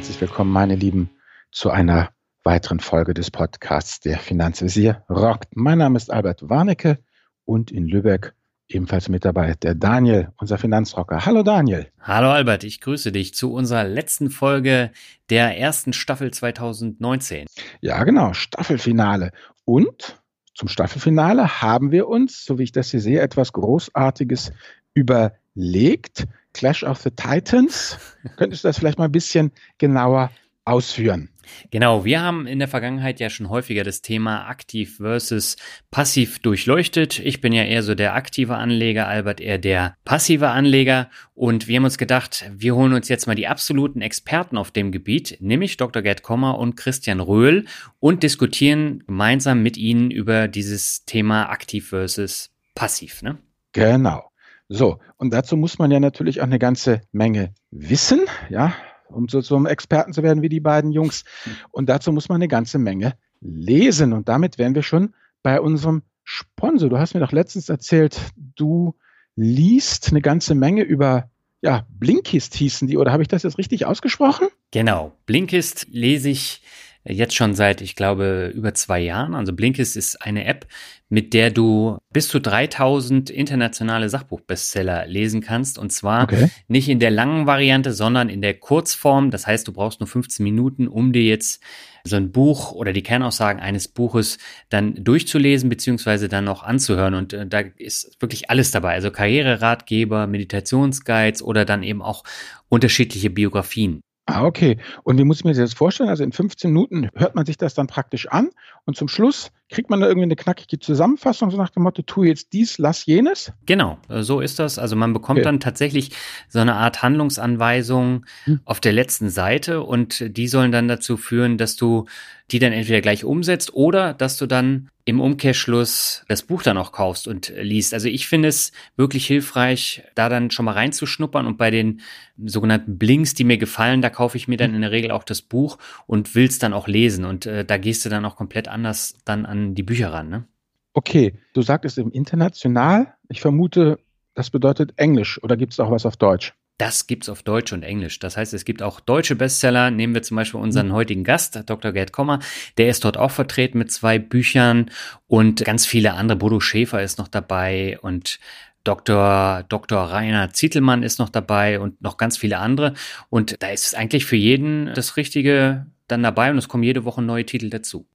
Herzlich willkommen, meine Lieben, zu einer weiteren Folge des Podcasts Der Finanzvisier rockt. Mein Name ist Albert Warnecke und in Lübeck ebenfalls mit dabei der Daniel, unser Finanzrocker. Hallo Daniel. Hallo Albert, ich grüße dich zu unserer letzten Folge der ersten Staffel 2019. Ja, genau, Staffelfinale. Und zum Staffelfinale haben wir uns, so wie ich das hier sehe, etwas Großartiges überlegt. Clash of the Titans. Könntest du das vielleicht mal ein bisschen genauer ausführen? Genau, wir haben in der Vergangenheit ja schon häufiger das Thema aktiv versus passiv durchleuchtet. Ich bin ja eher so der aktive Anleger, Albert eher der passive Anleger. Und wir haben uns gedacht, wir holen uns jetzt mal die absoluten Experten auf dem Gebiet, nämlich Dr. Gerd Kommer und Christian Röhl und diskutieren gemeinsam mit ihnen über dieses Thema aktiv versus passiv. Ne? Genau. So, und dazu muss man ja natürlich auch eine ganze Menge wissen, ja, um so zum Experten zu werden wie die beiden Jungs. Und dazu muss man eine ganze Menge lesen. Und damit wären wir schon bei unserem Sponsor. Du hast mir doch letztens erzählt, du liest eine ganze Menge über ja, Blinkist hießen die, oder habe ich das jetzt richtig ausgesprochen? Genau, Blinkist lese ich jetzt schon seit, ich glaube, über zwei Jahren. Also Blinkist ist eine App, mit der du bis zu 3000 internationale Sachbuchbestseller lesen kannst. Und zwar okay. nicht in der langen Variante, sondern in der Kurzform. Das heißt, du brauchst nur 15 Minuten, um dir jetzt so ein Buch oder die Kernaussagen eines Buches dann durchzulesen, beziehungsweise dann noch anzuhören. Und äh, da ist wirklich alles dabei. Also Karriereratgeber, Meditationsguides oder dann eben auch unterschiedliche Biografien. Ah, okay. Und wie muss ich mir das jetzt vorstellen? Also in 15 Minuten hört man sich das dann praktisch an und zum Schluss kriegt man da irgendwie eine knackige Zusammenfassung, so nach dem Motto, tu jetzt dies, lass jenes? Genau, so ist das. Also man bekommt okay. dann tatsächlich so eine Art Handlungsanweisung hm. auf der letzten Seite und die sollen dann dazu führen, dass du die dann entweder gleich umsetzt oder dass du dann im Umkehrschluss das Buch dann auch kaufst und liest. Also ich finde es wirklich hilfreich, da dann schon mal reinzuschnuppern und bei den sogenannten Blinks, die mir gefallen, da kaufe ich mir dann in der Regel auch das Buch und will es dann auch lesen und äh, da gehst du dann auch komplett anders dann an die Bücher ran, ne? Okay, du sagtest im international. Ich vermute, das bedeutet Englisch oder gibt es auch was auf Deutsch? Das gibt es auf Deutsch und Englisch. Das heißt, es gibt auch deutsche Bestseller. Nehmen wir zum Beispiel unseren mhm. heutigen Gast, Dr. Gerd Kommer. Der ist dort auch vertreten mit zwei Büchern und ganz viele andere. Bodo Schäfer ist noch dabei und Dr. Dr. Rainer Zietelmann ist noch dabei und noch ganz viele andere. Und da ist eigentlich für jeden das Richtige dann dabei und es kommen jede Woche neue Titel dazu.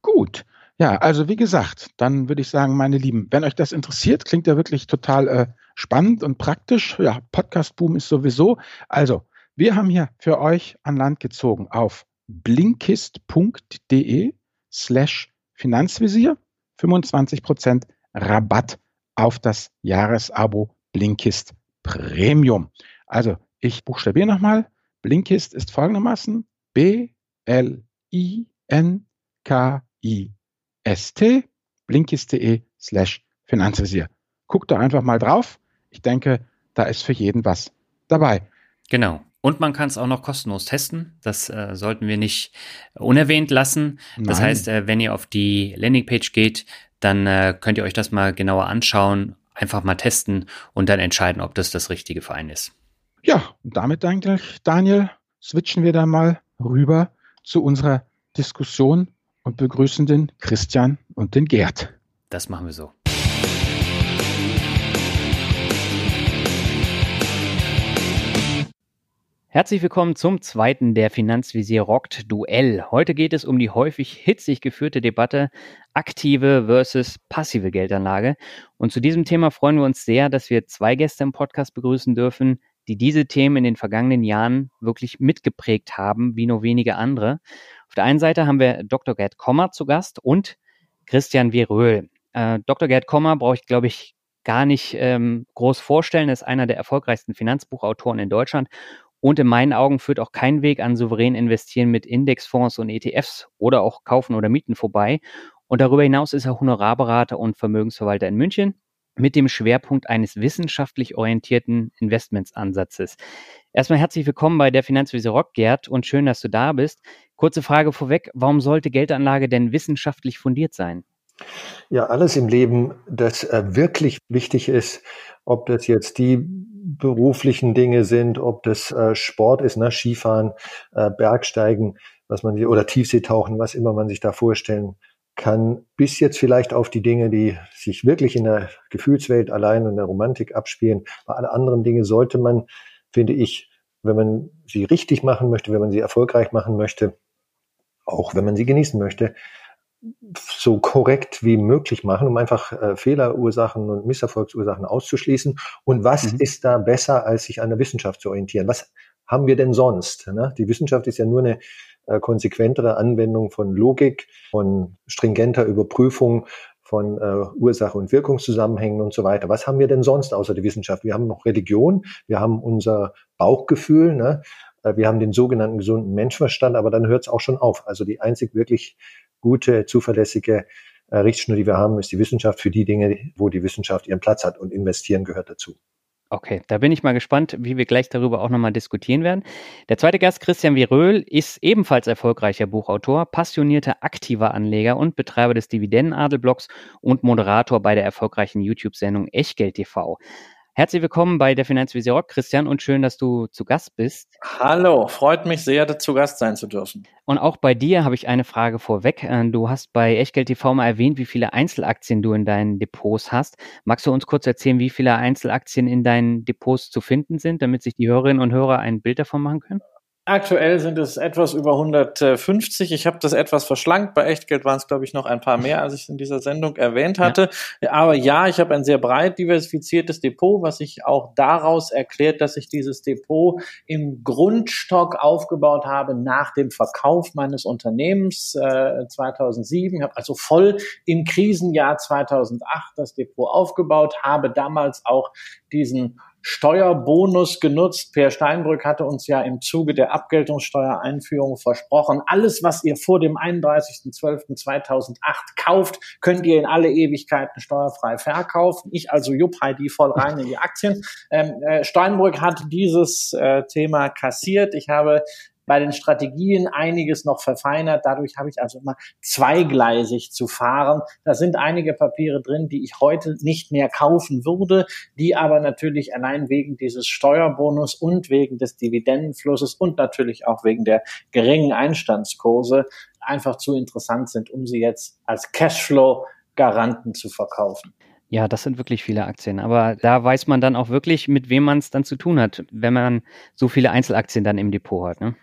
Gut. Ja, also wie gesagt, dann würde ich sagen, meine Lieben, wenn euch das interessiert, klingt ja wirklich total äh, spannend und praktisch. Ja, Podcast-Boom ist sowieso. Also, wir haben hier für euch an Land gezogen auf blinkist.de slash Finanzvisier 25% Rabatt auf das Jahresabo Blinkist Premium. Also, ich buchstabiere nochmal. Blinkist ist folgendermaßen B-L-I-N-K I-S-T, blinkist.de slash Finanzvisier. Guckt da einfach mal drauf. Ich denke, da ist für jeden was dabei. Genau. Und man kann es auch noch kostenlos testen. Das äh, sollten wir nicht unerwähnt lassen. Das Nein. heißt, äh, wenn ihr auf die Landingpage geht, dann äh, könnt ihr euch das mal genauer anschauen, einfach mal testen und dann entscheiden, ob das das richtige für einen ist. Ja, und damit eigentlich, Daniel, switchen wir dann mal rüber zu unserer Diskussion und begrüßen den Christian und den Gerd. Das machen wir so. Herzlich willkommen zum zweiten der Finanzvisier rockt Duell. Heute geht es um die häufig hitzig geführte Debatte aktive versus passive Geldanlage. Und zu diesem Thema freuen wir uns sehr, dass wir zwei Gäste im Podcast begrüßen dürfen, die diese Themen in den vergangenen Jahren wirklich mitgeprägt haben, wie nur wenige andere. Auf der einen Seite haben wir Dr. Gerd Kommer zu Gast und Christian Veröhl. Äh, Dr. Gerd Kommer brauche ich, glaube ich, gar nicht ähm, groß vorstellen, Er ist einer der erfolgreichsten Finanzbuchautoren in Deutschland und in meinen Augen führt auch kein Weg an souverän investieren mit Indexfonds und ETFs oder auch kaufen oder mieten vorbei. Und darüber hinaus ist er Honorarberater und Vermögensverwalter in München mit dem Schwerpunkt eines wissenschaftlich orientierten Investmentsansatzes. Erstmal herzlich willkommen bei der Finanzwiese Rock, Gerd, und schön, dass du da bist. Kurze Frage vorweg, warum sollte Geldanlage denn wissenschaftlich fundiert sein? Ja, alles im Leben, das äh, wirklich wichtig ist, ob das jetzt die beruflichen Dinge sind, ob das äh, Sport ist, ne, Skifahren, äh, Bergsteigen, was man oder Tiefseetauchen, was immer man sich da vorstellen kann, bis jetzt vielleicht auf die Dinge, die sich wirklich in der Gefühlswelt allein und der Romantik abspielen. Bei alle anderen Dinge sollte man, finde ich, wenn man sie richtig machen möchte, wenn man sie erfolgreich machen möchte, auch wenn man sie genießen möchte, so korrekt wie möglich machen, um einfach äh, Fehlerursachen und Misserfolgsursachen auszuschließen. Und was mhm. ist da besser, als sich an der Wissenschaft zu orientieren? Was haben wir denn sonst? Ne? Die Wissenschaft ist ja nur eine äh, konsequentere Anwendung von Logik, von stringenter Überprüfung von äh, Ursache und Wirkungszusammenhängen und so weiter. Was haben wir denn sonst außer der Wissenschaft? Wir haben noch Religion, wir haben unser Bauchgefühl, ne? Äh, wir haben den sogenannten gesunden Menschenverstand, aber dann hört es auch schon auf. Also die einzig wirklich gute, zuverlässige äh, Richtschnur, die wir haben, ist die Wissenschaft für die Dinge, wo die Wissenschaft ihren Platz hat und investieren gehört dazu. Okay, da bin ich mal gespannt, wie wir gleich darüber auch nochmal diskutieren werden. Der zweite Gast, Christian Viröl, ist ebenfalls erfolgreicher Buchautor, passionierter aktiver Anleger und Betreiber des Dividendenadelblocks und Moderator bei der erfolgreichen YouTube-Sendung Echtgeld TV. Herzlich willkommen bei der Finanzvisier Rock, Christian, und schön, dass du zu Gast bist. Hallo, freut mich sehr, zu Gast sein zu dürfen. Und auch bei dir habe ich eine Frage vorweg. Äh, du hast bei Echtgeld TV mal erwähnt, wie viele Einzelaktien du in deinen Depots hast. Magst du uns kurz erzählen, wie viele Einzelaktien in deinen Depots zu finden sind, damit sich die Hörerinnen und Hörer ein Bild davon machen können? Aktuell sind es etwas über 150. Ich habe das etwas verschlankt. Bei Echtgeld waren es, glaube ich, noch ein paar mehr, als ich in dieser Sendung erwähnt hatte. Ja. Aber ja, ich habe ein sehr breit diversifiziertes Depot, was sich auch daraus erklärt, dass ich dieses Depot im Grundstock aufgebaut habe nach dem Verkauf meines Unternehmens äh, 2007. Ich habe also voll im Krisenjahr 2008 das Depot aufgebaut, habe damals auch diesen Steuerbonus genutzt. Per Steinbrück hatte uns ja im Zuge der Abgeltungssteuereinführung versprochen, alles, was ihr vor dem 31.12.2008 kauft, könnt ihr in alle Ewigkeiten steuerfrei verkaufen. Ich also Jupp Heidi voll rein in die Aktien. Ähm, äh, Steinbrück hat dieses äh, Thema kassiert. Ich habe bei den Strategien einiges noch verfeinert. Dadurch habe ich also immer zweigleisig zu fahren. Da sind einige Papiere drin, die ich heute nicht mehr kaufen würde, die aber natürlich allein wegen dieses Steuerbonus und wegen des Dividendenflusses und natürlich auch wegen der geringen Einstandskurse einfach zu interessant sind, um sie jetzt als Cashflow-Garanten zu verkaufen. Ja, das sind wirklich viele Aktien. Aber da weiß man dann auch wirklich, mit wem man es dann zu tun hat, wenn man so viele Einzelaktien dann im Depot hat. Ne?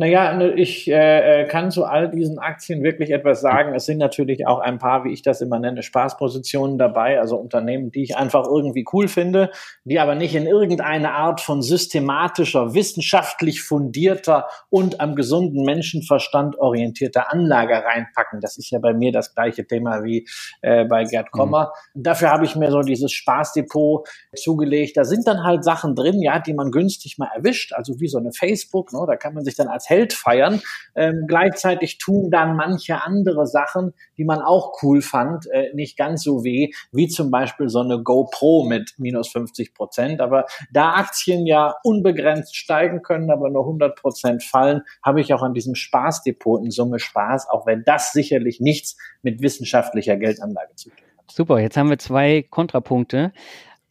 Naja, ne, ich äh, äh, kann zu all diesen Aktien wirklich etwas sagen. Es sind natürlich auch ein paar, wie ich das immer nenne, Spaßpositionen dabei, also Unternehmen, die ich einfach irgendwie cool finde, die aber nicht in irgendeine Art von systematischer, wissenschaftlich fundierter und am gesunden Menschenverstand orientierter Anlage reinpacken. Das ist ja bei mir das gleiche Thema wie äh, bei Gerd. Kommer. Mhm. Dafür habe ich mir so dieses Spaßdepot zugelegt. Da sind dann halt Sachen drin, ja, die man günstig mal erwischt, also wie so eine Facebook, ne? da kann man sich dann als Held feiern. Ähm, gleichzeitig tun dann manche andere Sachen, die man auch cool fand, äh, nicht ganz so weh, wie zum Beispiel so eine GoPro mit minus 50 Prozent. Aber da Aktien ja unbegrenzt steigen können, aber nur 100 Prozent fallen, habe ich auch an diesem Spaßdepot in Summe Spaß, auch wenn das sicherlich nichts mit wissenschaftlicher Geldanlage zu tun hat. Super, jetzt haben wir zwei Kontrapunkte.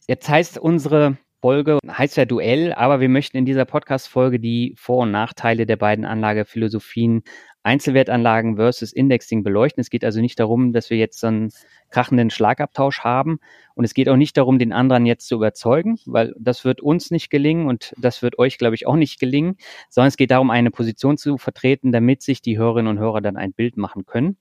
Jetzt heißt unsere Folge heißt ja Duell, aber wir möchten in dieser Podcast-Folge die Vor- und Nachteile der beiden Anlagephilosophien Einzelwertanlagen versus Indexing beleuchten. Es geht also nicht darum, dass wir jetzt so einen krachenden Schlagabtausch haben. Und es geht auch nicht darum, den anderen jetzt zu überzeugen, weil das wird uns nicht gelingen und das wird euch, glaube ich, auch nicht gelingen, sondern es geht darum, eine Position zu vertreten, damit sich die Hörerinnen und Hörer dann ein Bild machen können.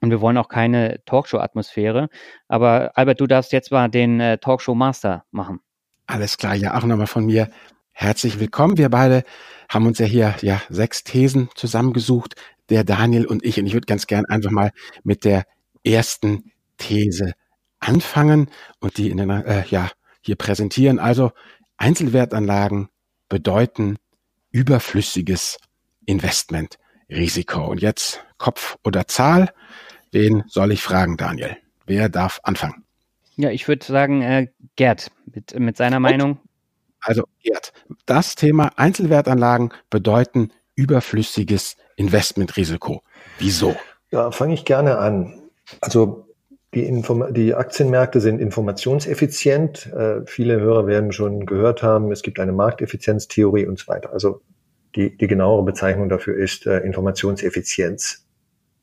Und wir wollen auch keine Talkshow-Atmosphäre. Aber Albert, du darfst jetzt mal den äh, Talkshow-Master machen. Alles klar, ja, auch nochmal von mir herzlich willkommen. Wir beide haben uns ja hier ja sechs Thesen zusammengesucht, der Daniel und ich. Und ich würde ganz gern einfach mal mit der ersten These anfangen und die in den, äh, ja, hier präsentieren. Also Einzelwertanlagen bedeuten überflüssiges Investmentrisiko. Und jetzt Kopf oder Zahl, den soll ich fragen, Daniel. Wer darf anfangen? Ja, ich würde sagen, äh, Gerd mit, mit seiner Gut. Meinung. Also Gerd, das Thema Einzelwertanlagen bedeuten überflüssiges Investmentrisiko. Wieso? Ja, fange ich gerne an. Also die, Inform die Aktienmärkte sind informationseffizient. Äh, viele Hörer werden schon gehört haben, es gibt eine Markteffizienztheorie und so weiter. Also die, die genauere Bezeichnung dafür ist äh, Informationseffizienz.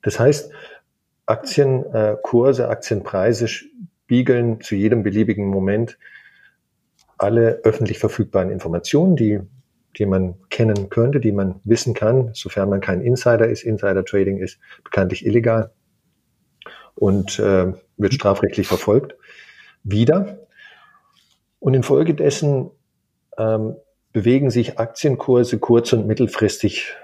Das heißt, Aktienkurse, äh, Aktienpreise spiegeln zu jedem beliebigen Moment alle öffentlich verfügbaren Informationen, die, die man kennen könnte, die man wissen kann, sofern man kein Insider ist. Insider Trading ist bekanntlich illegal und äh, wird strafrechtlich verfolgt. Wieder. Und infolgedessen ähm, bewegen sich Aktienkurse kurz- und mittelfristig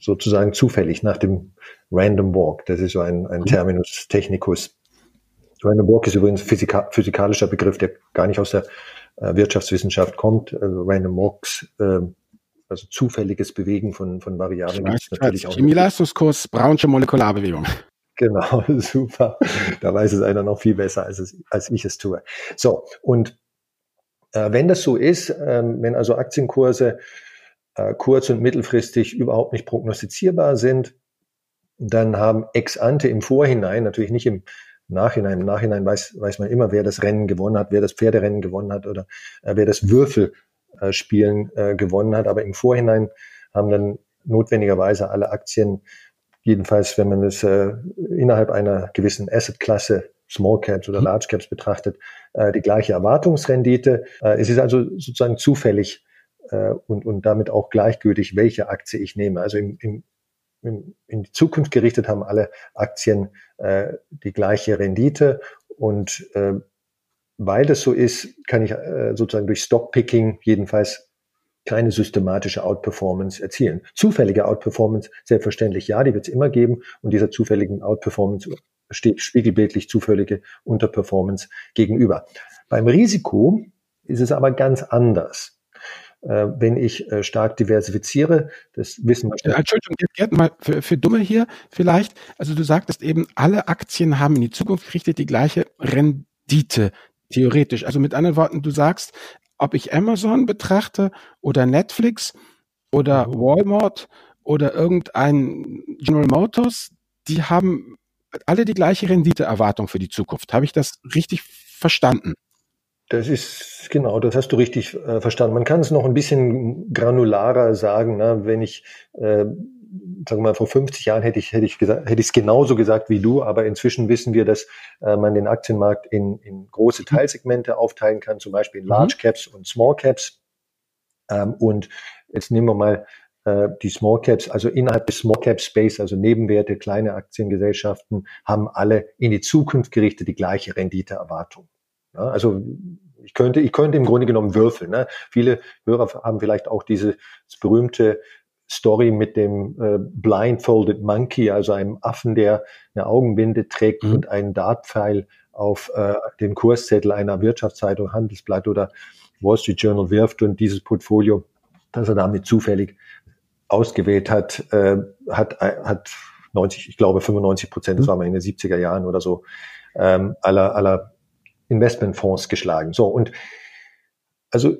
sozusagen zufällig nach dem Random Walk. Das ist so ein, ein Terminus technicus. Random Walk ist übrigens physika physikalischer Begriff, der gar nicht aus der äh, Wirtschaftswissenschaft kommt. Also Random Walks, äh, also zufälliges Bewegen von, von Variablen. Gibt natürlich auch Chemieleistungskurs, Brownsche Molekularbewegung. Genau, super. Da weiß es einer noch viel besser, als, es, als ich es tue. So, und äh, wenn das so ist, ähm, wenn also Aktienkurse äh, kurz- und mittelfristig überhaupt nicht prognostizierbar sind, dann haben ex ante im Vorhinein, natürlich nicht im Nachhinein, im Nachhinein weiß, weiß man immer, wer das Rennen gewonnen hat, wer das Pferderennen gewonnen hat oder äh, wer das Würfelspielen äh, gewonnen hat. Aber im Vorhinein haben dann notwendigerweise alle Aktien, jedenfalls wenn man es äh, innerhalb einer gewissen Assetklasse Small Caps oder mhm. Large Caps betrachtet, äh, die gleiche Erwartungsrendite. Äh, es ist also sozusagen zufällig äh, und, und damit auch gleichgültig, welche Aktie ich nehme. Also im, im, in die Zukunft gerichtet haben alle Aktien äh, die gleiche Rendite und äh, weil das so ist, kann ich äh, sozusagen durch Stockpicking jedenfalls keine systematische Outperformance erzielen. Zufällige Outperformance, selbstverständlich ja, die wird es immer geben und dieser zufälligen Outperformance steht spiegelbildlich zufällige Unterperformance gegenüber. Beim Risiko ist es aber ganz anders. Äh, wenn ich äh, stark diversifiziere. Das wissen wir. Ja, Entschuldigung, Gerd, mal für, für Dumme hier vielleicht. Also du sagtest eben, alle Aktien haben in die Zukunft gerichtet die gleiche Rendite, theoretisch. Also mit anderen Worten, du sagst, ob ich Amazon betrachte oder Netflix oder mhm. Walmart oder irgendein General Motors, die haben alle die gleiche Renditeerwartung für die Zukunft. Habe ich das richtig verstanden? Das ist genau, das hast du richtig äh, verstanden. Man kann es noch ein bisschen granularer sagen, ne? wenn ich äh, sagen wir mal, vor 50 Jahren hätte ich hätte ich gesagt, hätte ich es genauso gesagt wie du, aber inzwischen wissen wir, dass äh, man den Aktienmarkt in, in große mhm. Teilsegmente aufteilen kann, zum Beispiel in Large mhm. Caps und Small Caps. Ähm, und jetzt nehmen wir mal äh, die Small Caps, also innerhalb des Small Cap Space, also Nebenwerte, kleine Aktiengesellschaften, haben alle in die Zukunft gerichtet die gleiche Renditeerwartung. Ja, also ich könnte, ich könnte im Grunde genommen würfeln. Ne? Viele Hörer haben vielleicht auch diese berühmte Story mit dem äh, Blindfolded Monkey, also einem Affen, der eine Augenbinde trägt mhm. und einen Dartpfeil auf äh, den Kurszettel einer Wirtschaftszeitung, Handelsblatt oder Wall Street Journal wirft und dieses Portfolio, das er damit zufällig ausgewählt hat, äh, hat, hat 90, ich glaube 95 Prozent, das mhm. war mal in den 70er Jahren oder so, ähm, aller, aller Investmentfonds geschlagen. So, und also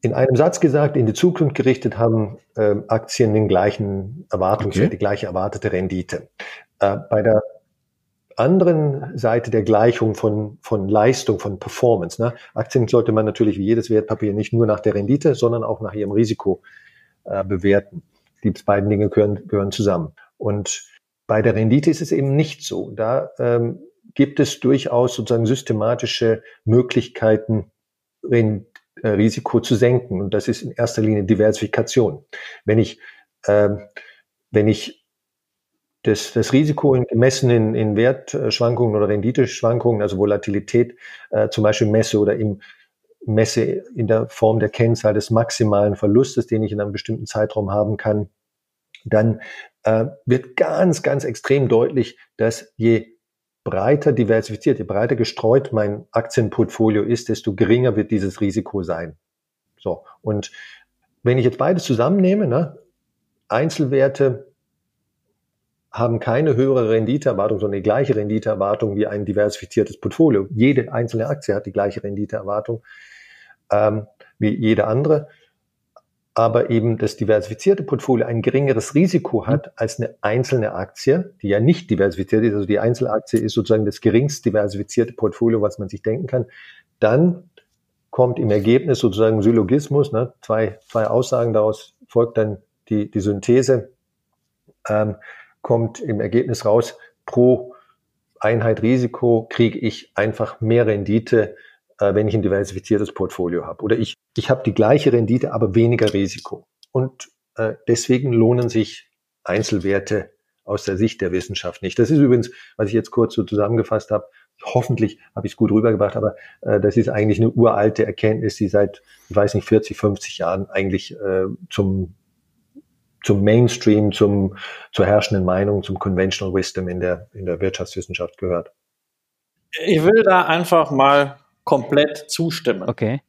in einem Satz gesagt, in die Zukunft gerichtet haben äh, Aktien den gleichen Erwartungswert, okay. die gleiche erwartete Rendite. Äh, bei der anderen Seite der Gleichung von, von Leistung, von Performance. Ne? Aktien sollte man natürlich wie jedes Wertpapier nicht nur nach der Rendite, sondern auch nach ihrem Risiko äh, bewerten. Die beiden Dinge gehören, gehören zusammen. Und bei der Rendite ist es eben nicht so. Da ähm, gibt es durchaus sozusagen systematische Möglichkeiten, äh, Risiko zu senken. Und das ist in erster Linie Diversifikation. Wenn ich, äh, wenn ich das, das Risiko gemessen in, in Wertschwankungen oder Renditeschwankungen, also Volatilität, äh, zum Beispiel messe oder im messe in der Form der Kennzahl des maximalen Verlustes, den ich in einem bestimmten Zeitraum haben kann, dann äh, wird ganz, ganz extrem deutlich, dass je breiter diversifiziert, je breiter gestreut mein Aktienportfolio ist, desto geringer wird dieses Risiko sein. So. Und wenn ich jetzt beides zusammennehme, ne, Einzelwerte haben keine höhere Renditeerwartung, sondern die gleiche Renditeerwartung wie ein diversifiziertes Portfolio. Jede einzelne Aktie hat die gleiche Renditeerwartung ähm, wie jede andere. Aber eben das diversifizierte Portfolio ein geringeres Risiko hat mhm. als eine einzelne Aktie, die ja nicht diversifiziert ist. Also die Einzelaktie ist sozusagen das geringst diversifizierte Portfolio, was man sich denken kann. Dann kommt im Ergebnis sozusagen Syllogismus, ne? zwei, zwei Aussagen daraus folgt dann die, die Synthese, ähm, kommt im Ergebnis raus, pro Einheit Risiko kriege ich einfach mehr Rendite, äh, wenn ich ein diversifiziertes Portfolio habe. Oder ich, ich habe die gleiche Rendite, aber weniger Risiko. Und äh, deswegen lohnen sich Einzelwerte aus der Sicht der Wissenschaft nicht. Das ist übrigens, was ich jetzt kurz so zusammengefasst habe, hoffentlich habe ich es gut rübergebracht, aber äh, das ist eigentlich eine uralte Erkenntnis, die seit, ich weiß nicht, 40, 50 Jahren eigentlich äh, zum zum Mainstream, zum, zur herrschenden Meinung, zum Conventional Wisdom in der, in der Wirtschaftswissenschaft gehört. Ich will da einfach mal komplett zustimmen. Okay.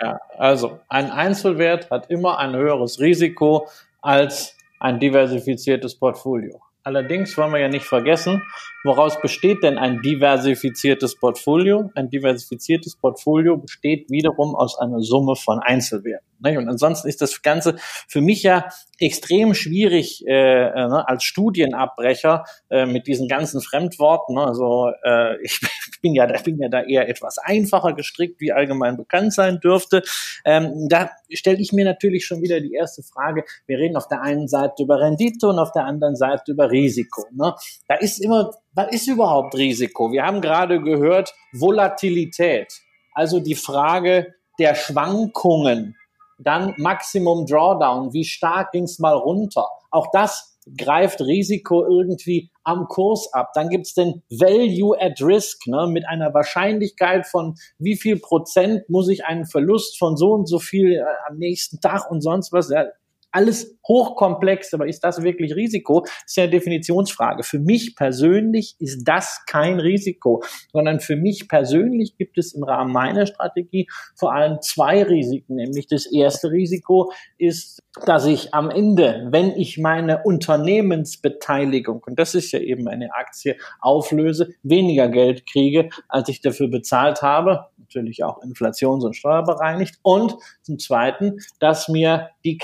Ja, also ein Einzelwert hat immer ein höheres Risiko als ein diversifiziertes Portfolio. Allerdings wollen wir ja nicht vergessen, woraus besteht denn ein diversifiziertes Portfolio? Ein diversifiziertes Portfolio besteht wiederum aus einer Summe von Einzelwerten. Und ansonsten ist das Ganze für mich ja extrem schwierig äh, äh, ne, als Studienabbrecher äh, mit diesen ganzen Fremdworten. Ne? Also äh, ich bin ja, ich bin ja da eher etwas einfacher gestrickt, wie allgemein bekannt sein dürfte. Ähm, da stelle ich mir natürlich schon wieder die erste Frage. Wir reden auf der einen Seite über Rendite und auf der anderen Seite über Risiko. Ne? Da ist immer, was ist überhaupt Risiko? Wir haben gerade gehört Volatilität, also die Frage der Schwankungen dann Maximum Drawdown. Wie stark ging es mal runter? Auch das greift Risiko irgendwie am Kurs ab. Dann gibt's den Value at Risk ne, mit einer Wahrscheinlichkeit von wie viel Prozent muss ich einen Verlust von so und so viel äh, am nächsten Tag und sonst was. Ja, alles hochkomplex, aber ist das wirklich Risiko? Das ist ja eine Definitionsfrage. Für mich persönlich ist das kein Risiko, sondern für mich persönlich gibt es im Rahmen meiner Strategie vor allem zwei Risiken. Nämlich das erste Risiko ist, dass ich am Ende, wenn ich meine Unternehmensbeteiligung, und das ist ja eben eine Aktie, auflöse, weniger Geld kriege, als ich dafür bezahlt habe natürlich auch inflations- und steuerbereinigt. Und zum Zweiten, dass mir die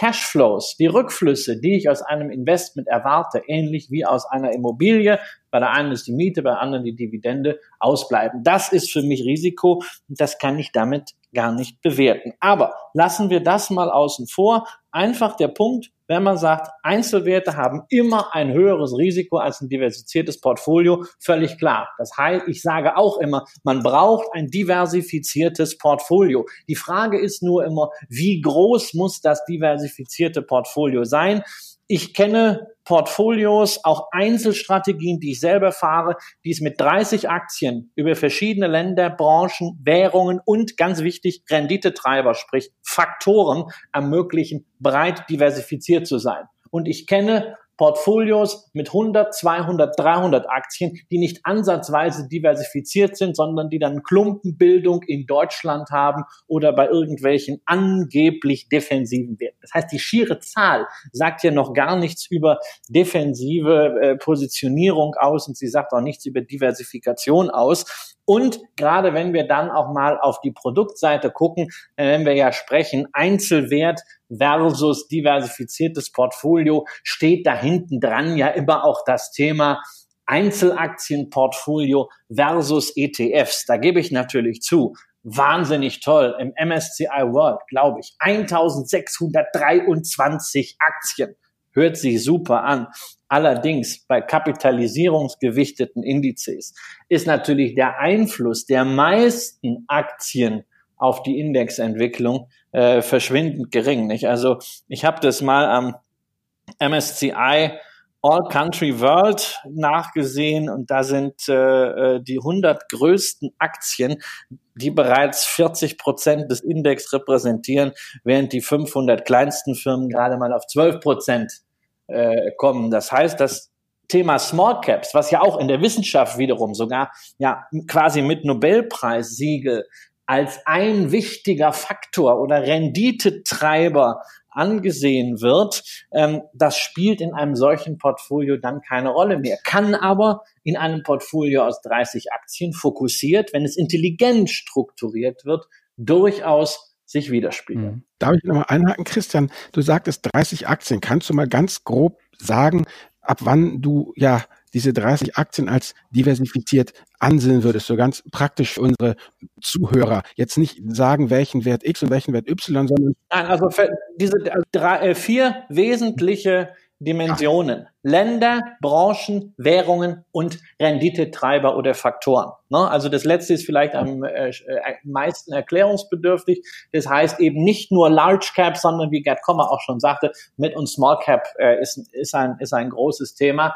Cashflows, die Rückflüsse, die ich aus einem Investment erwarte, ähnlich wie aus einer Immobilie, bei der einen ist die Miete, bei der anderen die Dividende, ausbleiben. Das ist für mich Risiko und das kann ich damit gar nicht bewerten. Aber lassen wir das mal außen vor. Einfach der Punkt, wenn man sagt, Einzelwerte haben immer ein höheres Risiko als ein diversifiziertes Portfolio, völlig klar. Das heißt, ich sage auch immer, man braucht ein diversifiziertes Portfolio. Die Frage ist nur immer, wie groß muss das diversifizierte Portfolio sein? Ich kenne Portfolios, auch Einzelstrategien, die ich selber fahre, die es mit 30 Aktien über verschiedene Länder, Branchen, Währungen und ganz wichtig Renditetreiber, sprich Faktoren ermöglichen, breit diversifiziert zu sein. Und ich kenne Portfolios mit 100, 200, 300 Aktien, die nicht ansatzweise diversifiziert sind, sondern die dann Klumpenbildung in Deutschland haben oder bei irgendwelchen angeblich defensiven Werten. Das heißt, die schiere Zahl sagt ja noch gar nichts über defensive äh, Positionierung aus und sie sagt auch nichts über Diversifikation aus. Und gerade wenn wir dann auch mal auf die Produktseite gucken, äh, wenn wir ja sprechen, Einzelwert versus diversifiziertes Portfolio, steht da hinten dran ja immer auch das Thema Einzelaktienportfolio versus ETFs. Da gebe ich natürlich zu. Wahnsinnig toll. Im MSCI World, glaube ich, 1623 Aktien. Hört sich super an. Allerdings bei kapitalisierungsgewichteten Indizes ist natürlich der Einfluss der meisten Aktien auf die Indexentwicklung äh, verschwindend gering. Nicht? Also ich habe das mal am MSCI All Country World nachgesehen und da sind äh, äh die 100 größten Aktien, die bereits 40 Prozent des Index repräsentieren, während die 500 kleinsten Firmen gerade mal auf 12 Prozent äh, kommen. Das heißt, das Thema Small Caps, was ja auch in der Wissenschaft wiederum sogar ja quasi mit Nobelpreissiegel als ein wichtiger Faktor oder Renditetreiber angesehen wird, ähm, das spielt in einem solchen Portfolio dann keine Rolle mehr, kann aber in einem Portfolio aus 30 Aktien fokussiert, wenn es intelligent strukturiert wird, durchaus sich widerspiegeln. Mhm. Darf ich nochmal einhaken, Christian? Du sagtest 30 Aktien. Kannst du mal ganz grob sagen, ab wann du ja diese 30 Aktien als diversifiziert ansehen würdest, so ganz praktisch für unsere Zuhörer. Jetzt nicht sagen, welchen Wert X und welchen Wert Y, sondern. Nein, also diese drei, äh, vier wesentliche Dimensionen. Länder, Branchen, Währungen und Renditetreiber oder Faktoren. Ne? Also das letzte ist vielleicht am äh, äh, meisten erklärungsbedürftig. Das heißt eben nicht nur Large Cap, sondern wie Gerd Kommer auch schon sagte, mit und Small Cap äh, ist, ist, ein, ist ein großes Thema.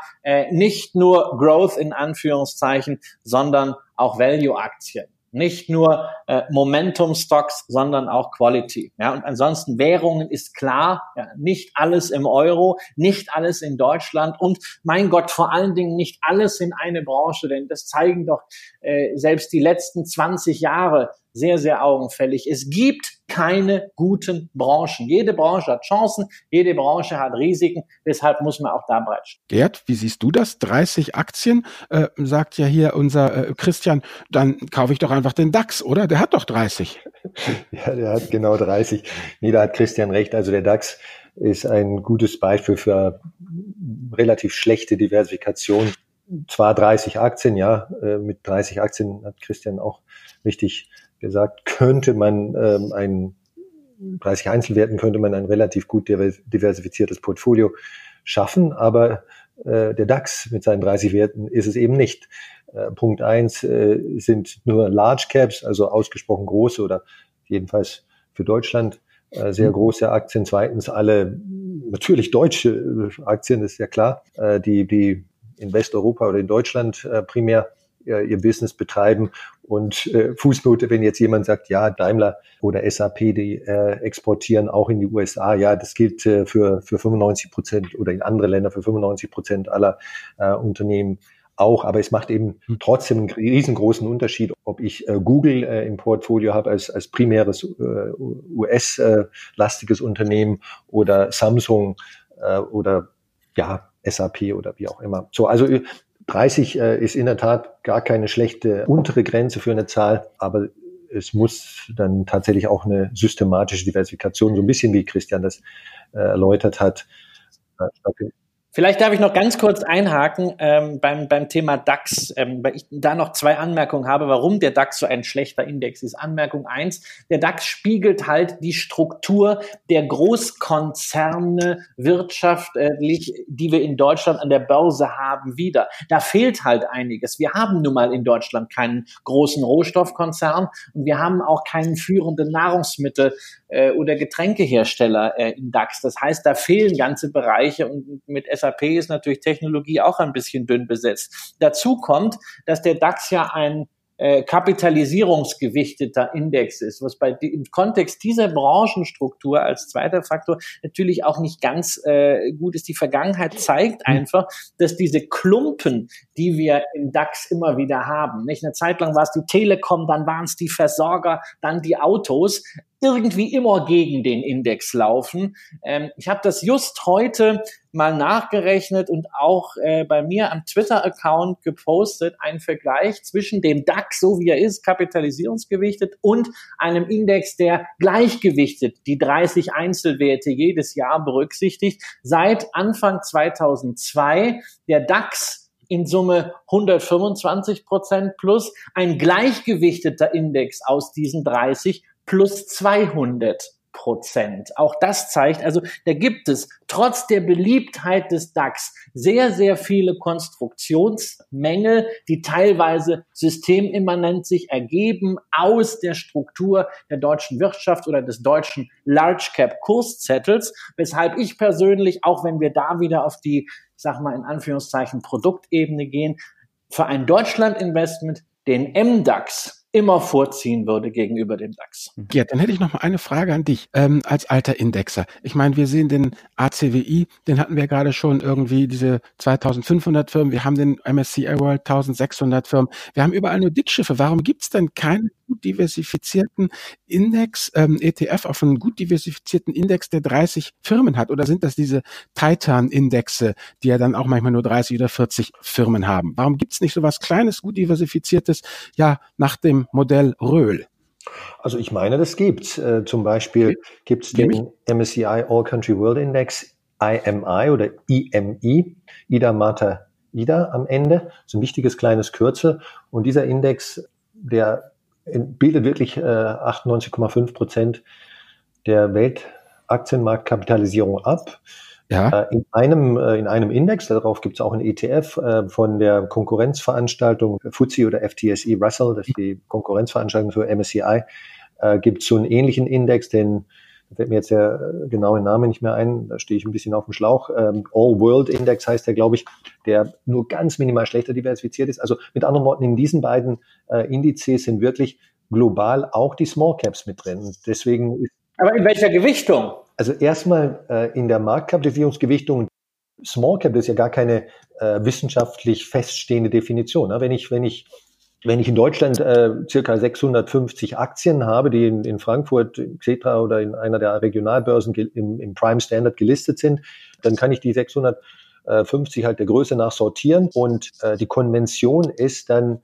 Nicht nur Growth in Anführungszeichen, sondern auch Value-Aktien. Nicht nur äh, Momentum-Stocks, sondern auch Quality. Ja, und ansonsten Währungen ist klar, ja, nicht alles im Euro, nicht alles in Deutschland und mein Gott, vor allen Dingen nicht alles in eine Branche, denn das zeigen doch äh, selbst die letzten 20 Jahre sehr, sehr augenfällig. Es gibt keine guten Branchen. Jede Branche hat Chancen, jede Branche hat Risiken, deshalb muss man auch da breitstehen. Gerd, wie siehst du das? 30 Aktien, äh, sagt ja hier unser äh, Christian, dann kaufe ich doch einfach den DAX, oder? Der hat doch 30. Ja, der hat genau 30. Nee, da hat Christian recht. Also der DAX ist ein gutes Beispiel für relativ schlechte Diversifikation. Zwar 30 Aktien, ja, äh, mit 30 Aktien hat Christian auch richtig gesagt, könnte man ähm, ein 30 Einzelwerten könnte man ein relativ gut diversifiziertes Portfolio schaffen, aber äh, der DAX mit seinen 30 Werten ist es eben nicht. Äh, Punkt eins äh, sind nur Large Caps, also ausgesprochen große oder jedenfalls für Deutschland äh, sehr mhm. große Aktien. Zweitens alle natürlich deutsche äh, Aktien, ist ja klar, äh, die, die in Westeuropa oder in Deutschland äh, primär ihr, ihr Business betreiben. Und äh, Fußnote, wenn jetzt jemand sagt, ja, Daimler oder SAP, die äh, exportieren auch in die USA, ja, das gilt äh, für, für 95 Prozent oder in andere Länder für 95 Prozent aller äh, Unternehmen auch, aber es macht eben hm. trotzdem einen riesengroßen Unterschied, ob ich äh, Google äh, im Portfolio habe als, als primäres äh, US-lastiges äh, Unternehmen oder Samsung äh, oder ja, SAP oder wie auch immer. So, also 30 äh, ist in der Tat gar keine schlechte untere Grenze für eine Zahl, aber es muss dann tatsächlich auch eine systematische Diversifikation, so ein bisschen wie Christian das äh, erläutert hat, äh, Vielleicht darf ich noch ganz kurz einhaken ähm, beim, beim Thema DAX, ähm, weil ich da noch zwei Anmerkungen habe, warum der DAX so ein schlechter Index ist. Anmerkung eins: der DAX spiegelt halt die Struktur der Großkonzerne wirtschaftlich, die wir in Deutschland an der Börse haben, wieder. Da fehlt halt einiges. Wir haben nun mal in Deutschland keinen großen Rohstoffkonzern und wir haben auch keinen führenden Nahrungsmittel- äh, oder Getränkehersteller äh, im DAX. Das heißt, da fehlen ganze Bereiche und mit SAP ist natürlich Technologie auch ein bisschen dünn besetzt. Dazu kommt, dass der DAX ja ein äh, kapitalisierungsgewichteter Index ist, was bei im Kontext dieser Branchenstruktur als zweiter Faktor natürlich auch nicht ganz äh, gut ist. Die Vergangenheit zeigt mhm. einfach, dass diese Klumpen, die wir im DAX immer wieder haben, nicht eine Zeit lang war es die Telekom, dann waren es die Versorger, dann die Autos, irgendwie immer gegen den Index laufen. Ähm, ich habe das just heute mal nachgerechnet und auch äh, bei mir am Twitter-Account gepostet, ein Vergleich zwischen dem DAX, so wie er ist, kapitalisierungsgewichtet, und einem Index, der gleichgewichtet die 30 Einzelwerte jedes Jahr berücksichtigt. Seit Anfang 2002 der DAX in Summe 125 Prozent plus, ein gleichgewichteter Index aus diesen 30 plus 200 Prozent. Auch das zeigt, also da gibt es trotz der Beliebtheit des DAX sehr, sehr viele Konstruktionsmängel, die teilweise systemimmanent sich ergeben aus der Struktur der deutschen Wirtschaft oder des deutschen Large Cap Kurszettels, weshalb ich persönlich, auch wenn wir da wieder auf die, sag mal in Anführungszeichen Produktebene gehen, für ein Deutschland Investment den MDAX immer vorziehen würde gegenüber dem DAX. Ja, dann hätte ich noch mal eine Frage an dich ähm, als alter Indexer. Ich meine, wir sehen den ACWI, den hatten wir gerade schon irgendwie diese 2500 Firmen, wir haben den MSCI World 1600 Firmen, wir haben überall nur Dickschiffe. Warum gibt's denn keinen gut diversifizierten Index, ähm, ETF auf einen gut diversifizierten Index, der 30 Firmen hat? Oder sind das diese Titan-Indexe, die ja dann auch manchmal nur 30 oder 40 Firmen haben? Warum gibt's nicht so was Kleines, gut diversifiziertes, ja, nach dem Modell Röhl? Also ich meine, das gibt's. Äh, zum Beispiel gibt es den MSCI All Country World Index IMI oder IMI, Ida Mata Ida am Ende. So ein wichtiges kleines Kürzel. Und dieser Index, der bildet wirklich äh, 98,5 Prozent der Weltaktienmarktkapitalisierung ab. Ja. Äh, in einem, äh, in einem Index, darauf gibt es auch ein ETF äh, von der Konkurrenzveranstaltung FTSE oder FTSE Russell, das ist die Konkurrenzveranstaltung für MSCI, gibt es so einen ähnlichen Index, den da fällt mir jetzt der genaue Name nicht mehr ein, da stehe ich ein bisschen auf dem Schlauch. Ähm, All World Index heißt der, glaube ich, der nur ganz minimal schlechter diversifiziert ist. Also mit anderen Worten, in diesen beiden Indizes sind wirklich global auch die Small Caps mit drin. Deswegen Aber in welcher Gewichtung? Also erstmal äh, in der Marktkapitalisierungsgewichtung, Small Cap ist ja gar keine äh, wissenschaftlich feststehende Definition. Ne? Wenn ich, wenn ich wenn ich in Deutschland äh, circa 650 Aktien habe, die in, in Frankfurt, Xetra oder in einer der Regionalbörsen im, im Prime Standard gelistet sind, dann kann ich die 650 halt der Größe nach sortieren und äh, die Konvention ist dann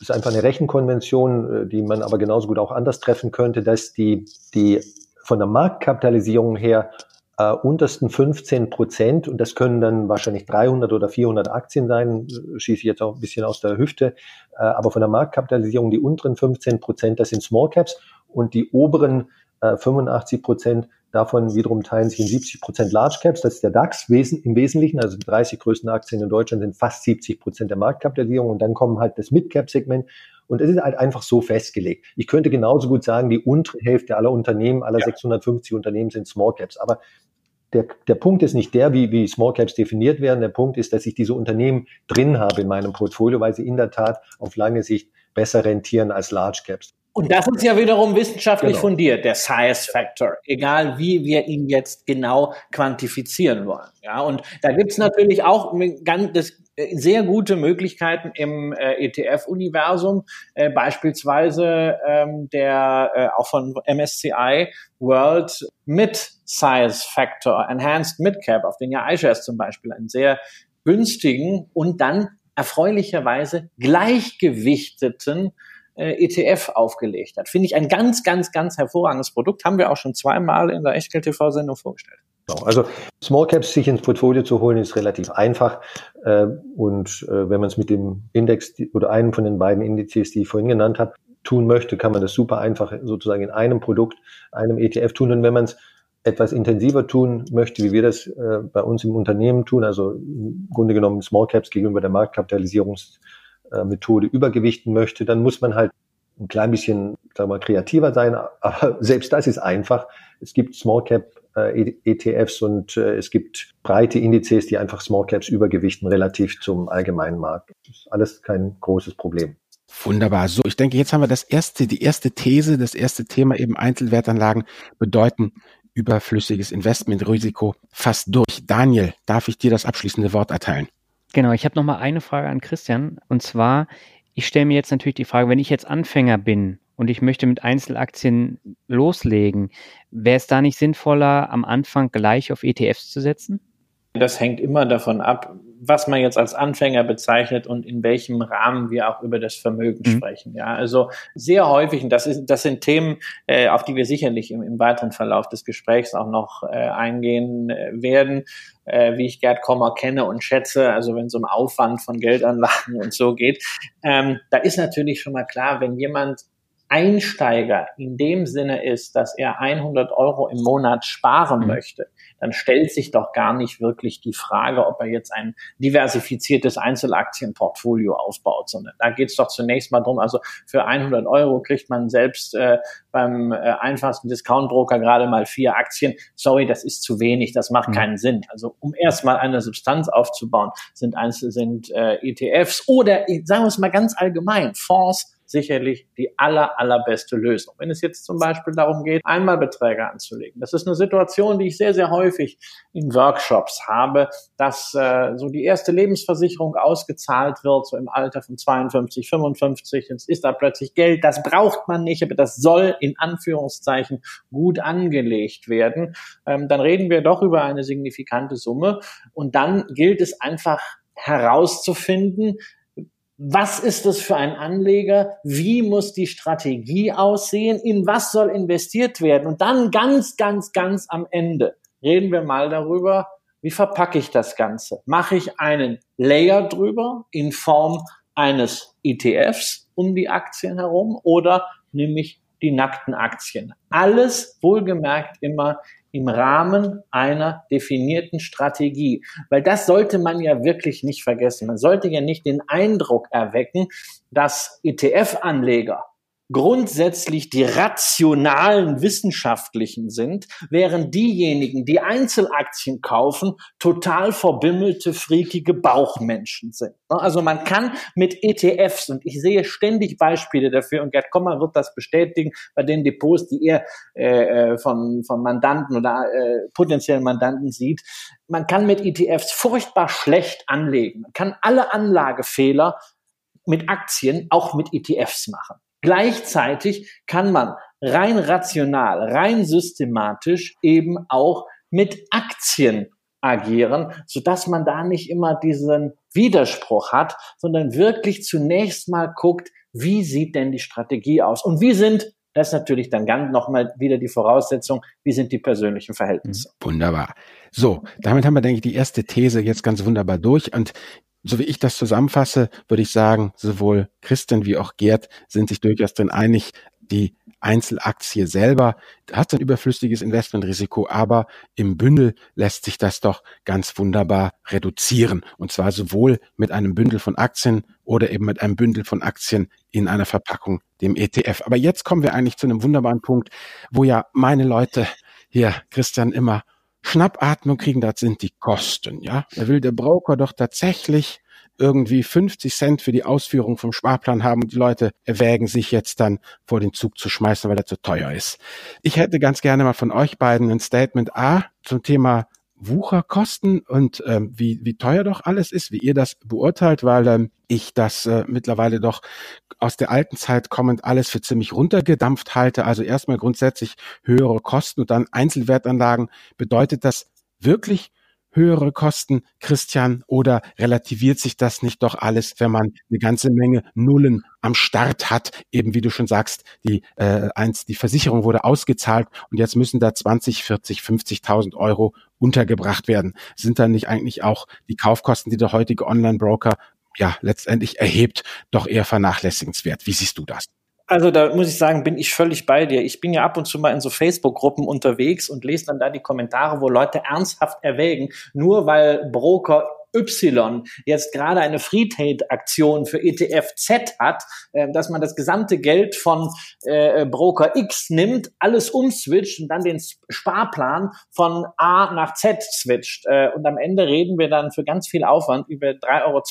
ist einfach eine Rechenkonvention, äh, die man aber genauso gut auch anders treffen könnte, dass die, die von der Marktkapitalisierung her äh, untersten 15 Prozent, und das können dann wahrscheinlich 300 oder 400 Aktien sein, äh, schieße ich jetzt auch ein bisschen aus der Hüfte, äh, aber von der Marktkapitalisierung die unteren 15 Prozent, das sind Small Caps. Und die oberen äh, 85 Prozent davon wiederum teilen sich in 70 Prozent Large Caps, das ist der DAX im Wesentlichen, also die 30 größten Aktien in Deutschland sind fast 70 Prozent der Marktkapitalisierung. Und dann kommen halt das Mid-Cap-Segment und es ist halt einfach so festgelegt. Ich könnte genauso gut sagen, die untere Hälfte aller Unternehmen, aller ja. 650 Unternehmen sind Small Caps. Aber der, der Punkt ist nicht der, wie, wie Small Caps definiert werden. Der Punkt ist, dass ich diese Unternehmen drin habe in meinem Portfolio, weil sie in der Tat auf lange Sicht besser rentieren als Large Caps. Und das ist ja wiederum wissenschaftlich genau. fundiert, der Size Factor, egal wie wir ihn jetzt genau quantifizieren wollen. Ja, und da gibt's natürlich auch ganz, das sehr gute Möglichkeiten im äh, ETF-Universum, äh, beispielsweise ähm, der äh, auch von MSCI World mit Size Factor, Enhanced Midcap, auf den ja iShares zum Beispiel einen sehr günstigen und dann erfreulicherweise gleichgewichteten äh, ETF aufgelegt hat. Finde ich ein ganz, ganz, ganz hervorragendes Produkt. Haben wir auch schon zweimal in der Echtgeld-TV-Sendung vorgestellt. Genau. Also Small Caps sich ins Portfolio zu holen, ist relativ einfach. Äh, und äh, wenn man es mit dem Index oder einem von den beiden Indizes, die ich vorhin genannt habe, tun möchte, kann man das super einfach sozusagen in einem Produkt, einem ETF tun. Und wenn man es etwas intensiver tun möchte, wie wir das äh, bei uns im Unternehmen tun, also im Grunde genommen Small Caps gegenüber der Marktkapitalisierungsmethode übergewichten möchte, dann muss man halt ein klein bisschen, sagen wir mal, kreativer sein. Aber selbst das ist einfach. Es gibt Small Cap äh, ETFs und äh, es gibt breite Indizes, die einfach Small Caps übergewichten relativ zum allgemeinen Markt. Das ist alles kein großes Problem. Wunderbar. So, ich denke, jetzt haben wir das erste, die erste These, das erste Thema eben Einzelwertanlagen bedeuten überflüssiges Investmentrisiko fast durch. Daniel, darf ich dir das abschließende Wort erteilen? Genau, ich habe noch mal eine Frage an Christian und zwar, ich stelle mir jetzt natürlich die Frage, wenn ich jetzt Anfänger bin und ich möchte mit Einzelaktien loslegen, wäre es da nicht sinnvoller, am Anfang gleich auf ETFs zu setzen? Das hängt immer davon ab, was man jetzt als Anfänger bezeichnet und in welchem Rahmen wir auch über das Vermögen mhm. sprechen. Ja, also sehr häufig, und das, ist, das sind Themen, äh, auf die wir sicherlich im, im weiteren Verlauf des Gesprächs auch noch äh, eingehen äh, werden, äh, wie ich Gerd Kommer kenne und schätze, also wenn es um Aufwand von Geldanlagen und so geht. Ähm, da ist natürlich schon mal klar, wenn jemand Einsteiger in dem Sinne ist, dass er 100 Euro im Monat sparen mhm. möchte, dann stellt sich doch gar nicht wirklich die Frage, ob er jetzt ein diversifiziertes Einzelaktienportfolio aufbaut, sondern da geht es doch zunächst mal drum. also für 100 Euro kriegt man selbst äh, beim äh, einfachsten Discountbroker gerade mal vier Aktien. Sorry, das ist zu wenig, das macht mhm. keinen Sinn. Also um erstmal eine Substanz aufzubauen, sind, Einzel sind äh, ETFs oder, sagen wir es mal ganz allgemein, Fonds, sicherlich die aller, allerbeste Lösung. Wenn es jetzt zum Beispiel darum geht, Einmalbeträge anzulegen. Das ist eine Situation, die ich sehr, sehr häufig in Workshops habe, dass äh, so die erste Lebensversicherung ausgezahlt wird, so im Alter von 52, 55. Jetzt ist da plötzlich Geld. Das braucht man nicht, aber das soll in Anführungszeichen gut angelegt werden. Ähm, dann reden wir doch über eine signifikante Summe. Und dann gilt es einfach herauszufinden, was ist das für ein Anleger? Wie muss die Strategie aussehen? In was soll investiert werden? Und dann ganz, ganz, ganz am Ende reden wir mal darüber, wie verpacke ich das Ganze? Mache ich einen Layer drüber in Form eines ETFs um die Aktien herum oder nehme ich die nackten Aktien? Alles wohlgemerkt immer im Rahmen einer definierten Strategie. Weil das sollte man ja wirklich nicht vergessen. Man sollte ja nicht den Eindruck erwecken, dass ETF-Anleger grundsätzlich die rationalen Wissenschaftlichen sind, während diejenigen, die Einzelaktien kaufen, total verbimmelte, freakige Bauchmenschen sind. Also man kann mit ETFs, und ich sehe ständig Beispiele dafür, und Gerd Kommer wird das bestätigen, bei den Depots, die er äh, äh, von, von Mandanten oder äh, potenziellen Mandanten sieht, man kann mit ETFs furchtbar schlecht anlegen. Man kann alle Anlagefehler mit Aktien auch mit ETFs machen. Gleichzeitig kann man rein rational, rein systematisch eben auch mit Aktien agieren, so dass man da nicht immer diesen Widerspruch hat, sondern wirklich zunächst mal guckt, wie sieht denn die Strategie aus und wie sind das ist natürlich dann ganz nochmal wieder die Voraussetzung, wie sind die persönlichen Verhältnisse. Wunderbar. So, damit haben wir, denke ich, die erste These jetzt ganz wunderbar durch. Und so wie ich das zusammenfasse, würde ich sagen, sowohl Christian wie auch Gerd sind sich durchaus drin einig, die Einzelaktie selber hat ein überflüssiges Investmentrisiko, aber im Bündel lässt sich das doch ganz wunderbar reduzieren. Und zwar sowohl mit einem Bündel von Aktien oder eben mit einem Bündel von Aktien in einer Verpackung, dem ETF. Aber jetzt kommen wir eigentlich zu einem wunderbaren Punkt, wo ja meine Leute hier, Christian, immer Schnappatmung kriegen, das sind die Kosten, ja. Da will der Broker doch tatsächlich irgendwie 50 Cent für die Ausführung vom Sparplan haben und die Leute erwägen sich jetzt dann vor den Zug zu schmeißen, weil er zu teuer ist. Ich hätte ganz gerne mal von euch beiden ein Statement A zum Thema Wucherkosten und ähm, wie, wie teuer doch alles ist, wie ihr das beurteilt, weil ähm, ich das äh, mittlerweile doch aus der alten Zeit kommend alles für ziemlich runtergedampft halte. Also erstmal grundsätzlich höhere Kosten und dann Einzelwertanlagen. Bedeutet das wirklich höhere Kosten, Christian, oder relativiert sich das nicht doch alles, wenn man eine ganze Menge Nullen am Start hat? Eben wie du schon sagst, die, äh, eins, die Versicherung wurde ausgezahlt und jetzt müssen da 20, 40, 50.000 Euro untergebracht werden. Sind dann nicht eigentlich auch die Kaufkosten, die der heutige Online-Broker ja letztendlich erhebt, doch eher vernachlässigenswert? Wie siehst du das? Also da muss ich sagen, bin ich völlig bei dir. Ich bin ja ab und zu mal in so Facebook-Gruppen unterwegs und lese dann da die Kommentare, wo Leute ernsthaft erwägen, nur weil Broker Y jetzt gerade eine Free Trade Aktion für ETF Z hat, äh, dass man das gesamte Geld von äh, Broker X nimmt, alles umswitcht und dann den Sparplan von A nach Z switcht. Äh, und am Ende reden wir dann für ganz viel Aufwand über 3,20 Euro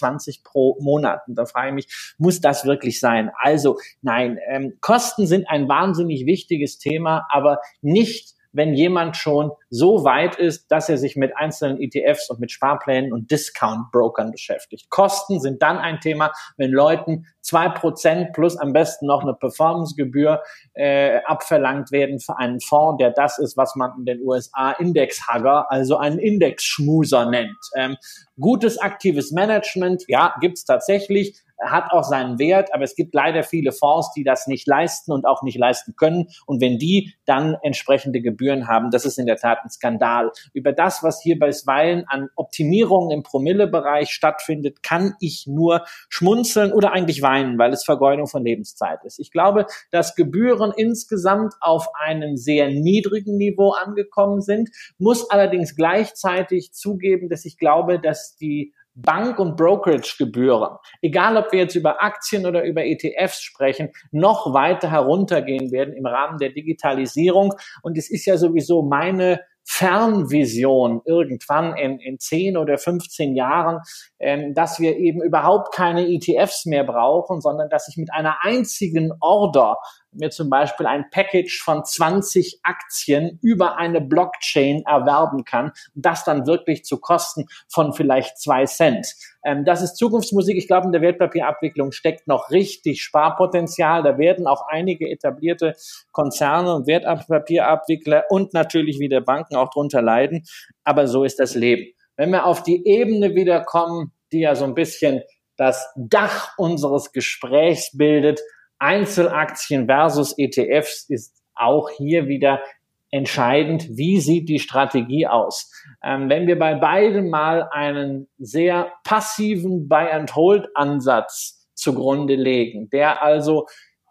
pro Monat. Und da frage ich mich, muss das wirklich sein? Also nein, ähm, Kosten sind ein wahnsinnig wichtiges Thema, aber nicht wenn jemand schon so weit ist, dass er sich mit einzelnen ETFs und mit Sparplänen und Discount-Brokern beschäftigt. Kosten sind dann ein Thema, wenn Leuten zwei Prozent plus am besten noch eine Performancegebühr äh, abverlangt werden für einen Fonds, der das ist, was man in den USA Indexhugger, also einen Indexschmuser nennt. Ähm, gutes aktives Management, ja, gibt's tatsächlich hat auch seinen Wert, aber es gibt leider viele Fonds, die das nicht leisten und auch nicht leisten können. Und wenn die dann entsprechende Gebühren haben, das ist in der Tat ein Skandal. Über das, was hier bisweilen an Optimierungen im Promillebereich stattfindet, kann ich nur schmunzeln oder eigentlich weinen, weil es Vergeudung von Lebenszeit ist. Ich glaube, dass Gebühren insgesamt auf einem sehr niedrigen Niveau angekommen sind, muss allerdings gleichzeitig zugeben, dass ich glaube, dass die Bank- und Brokerage-Gebühren, egal ob wir jetzt über Aktien oder über ETFs sprechen, noch weiter heruntergehen werden im Rahmen der Digitalisierung. Und es ist ja sowieso meine Fernvision irgendwann in, in 10 oder 15 Jahren, ähm, dass wir eben überhaupt keine ETFs mehr brauchen, sondern dass ich mit einer einzigen Order mir zum Beispiel ein Package von 20 Aktien über eine Blockchain erwerben kann das dann wirklich zu Kosten von vielleicht zwei Cent. Ähm, das ist Zukunftsmusik. Ich glaube, in der Wertpapierabwicklung steckt noch richtig Sparpotenzial. Da werden auch einige etablierte Konzerne und Wertpapierabwickler und natürlich wieder Banken auch drunter leiden. Aber so ist das Leben. Wenn wir auf die Ebene wiederkommen, die ja so ein bisschen das Dach unseres Gesprächs bildet. Einzelaktien versus ETFs ist auch hier wieder entscheidend, wie sieht die Strategie aus. Ähm, wenn wir bei beiden mal einen sehr passiven Buy-and-Hold-Ansatz zugrunde legen, der also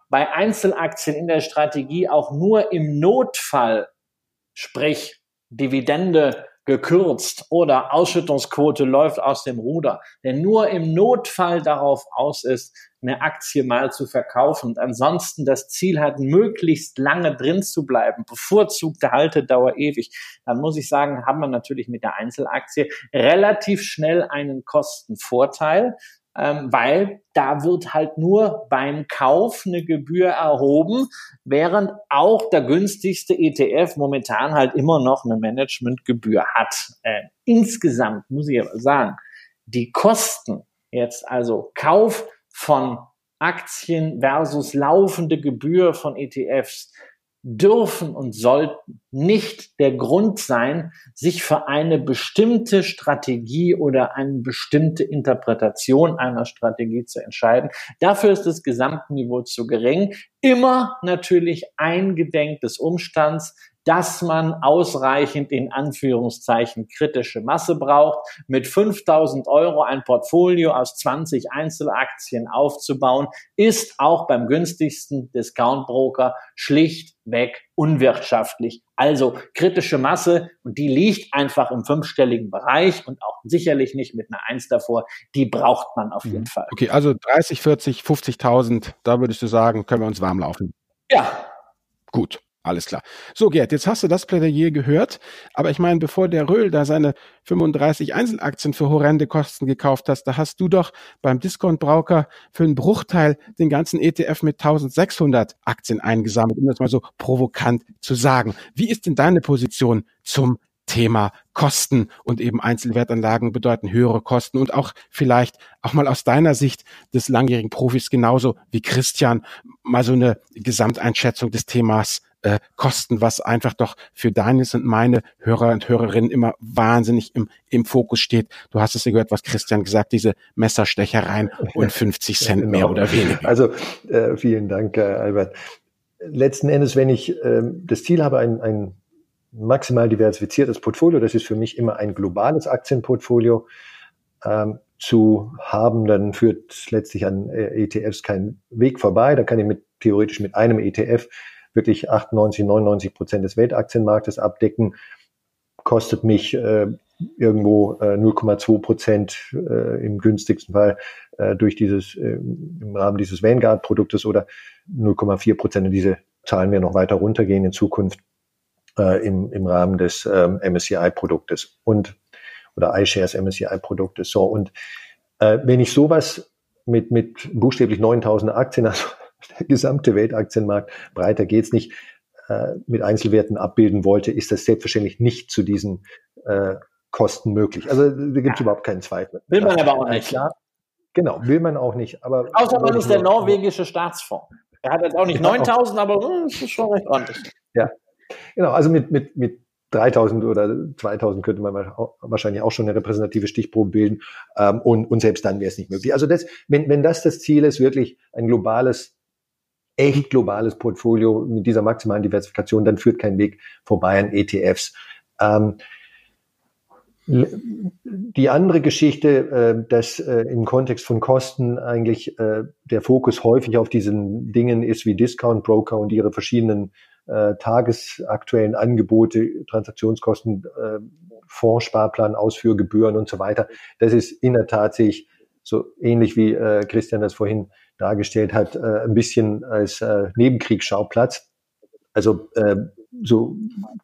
bei Einzelaktien in der Strategie auch nur im Notfall, sprich Dividende gekürzt oder Ausschüttungsquote läuft aus dem Ruder, der nur im Notfall darauf aus ist, eine Aktie mal zu verkaufen. Und ansonsten das Ziel hat, möglichst lange drin zu bleiben, bevorzugte Haltedauer ewig, dann muss ich sagen, haben wir natürlich mit der Einzelaktie relativ schnell einen Kostenvorteil, ähm, weil da wird halt nur beim Kauf eine Gebühr erhoben, während auch der günstigste ETF momentan halt immer noch eine Managementgebühr hat. Äh, insgesamt muss ich aber sagen, die Kosten jetzt also Kauf von Aktien versus laufende Gebühr von ETFs dürfen und sollten nicht der Grund sein, sich für eine bestimmte Strategie oder eine bestimmte Interpretation einer Strategie zu entscheiden. Dafür ist das Gesamtniveau zu gering. Immer natürlich eingedenk des Umstands, dass man ausreichend in Anführungszeichen kritische Masse braucht, mit 5000 Euro ein Portfolio aus 20 Einzelaktien aufzubauen, ist auch beim günstigsten Discount-Broker schlichtweg unwirtschaftlich. Also kritische Masse und die liegt einfach im fünfstelligen Bereich und auch sicherlich nicht mit einer Eins davor. Die braucht man auf jeden mhm. Fall. Okay, also 30, 40, 50.000, da würdest du sagen, können wir uns warm laufen. Ja. Gut. Alles klar. So, Gerd, jetzt hast du das Plädoyer gehört, aber ich meine, bevor der Röhl da seine 35 Einzelaktien für horrende Kosten gekauft hast, da hast du doch beim Discount-Broker für einen Bruchteil den ganzen ETF mit 1600 Aktien eingesammelt, um das mal so provokant zu sagen. Wie ist denn deine Position zum Thema Kosten und eben Einzelwertanlagen bedeuten höhere Kosten und auch vielleicht auch mal aus deiner Sicht des langjährigen Profis genauso wie Christian mal so eine Gesamteinschätzung des Themas äh, Kosten, was einfach doch für deines und meine Hörer und Hörerinnen immer wahnsinnig im, im Fokus steht. Du hast es ja gehört, was Christian gesagt, diese Messerstechereien und 50 Cent genau. mehr oder weniger. Also äh, vielen Dank, äh, Albert. Letzten Endes, wenn ich äh, das Ziel habe, ein, ein maximal diversifiziertes Portfolio, das ist für mich immer ein globales Aktienportfolio, ähm, zu haben, dann führt letztlich an äh, ETFs kein Weg vorbei. Da kann ich mit theoretisch mit einem ETF wirklich 98, 99 Prozent des Weltaktienmarktes abdecken, kostet mich äh, irgendwo äh, 0,2 Prozent äh, im günstigsten Fall äh, durch dieses äh, im Rahmen dieses Vanguard-Produktes oder 0,4 Prozent. Und diese Zahlen werden noch weiter runtergehen in Zukunft äh, im, im Rahmen des ähm, MSCI-Produktes und oder iShares MSCI-Produktes. So und äh, wenn ich sowas mit mit buchstäblich 9000 Aktien, also der gesamte Weltaktienmarkt, breiter geht's nicht, äh, mit Einzelwerten abbilden wollte, ist das selbstverständlich nicht zu diesen äh, Kosten möglich. Also da gibt es ja. überhaupt keinen Zweifel. Will man aber auch nicht. Klar, genau, will man auch nicht. Aber Außer man ist der norwegische Staatsfonds. Er hat jetzt auch nicht 9000, aber hm, das ist schon recht ordentlich. Ja, genau. Also mit, mit, mit 3000 oder 2000 könnte man wahrscheinlich auch schon eine repräsentative Stichprobe bilden. Ähm, und, und selbst dann wäre es nicht möglich. Also das, wenn, wenn das das Ziel ist, wirklich ein globales echt globales Portfolio mit dieser maximalen Diversifikation, dann führt kein Weg vorbei an ETFs. Ähm, die andere Geschichte, äh, dass äh, im Kontext von Kosten eigentlich äh, der Fokus häufig auf diesen Dingen ist wie Discount Broker und ihre verschiedenen äh, tagesaktuellen Angebote, Transaktionskosten, äh, Fondssparplan, Ausführgebühren und so weiter. Das ist in der Tat sich so ähnlich wie äh, Christian das vorhin dargestellt hat, äh, ein bisschen als äh, Nebenkriegsschauplatz. Also äh, so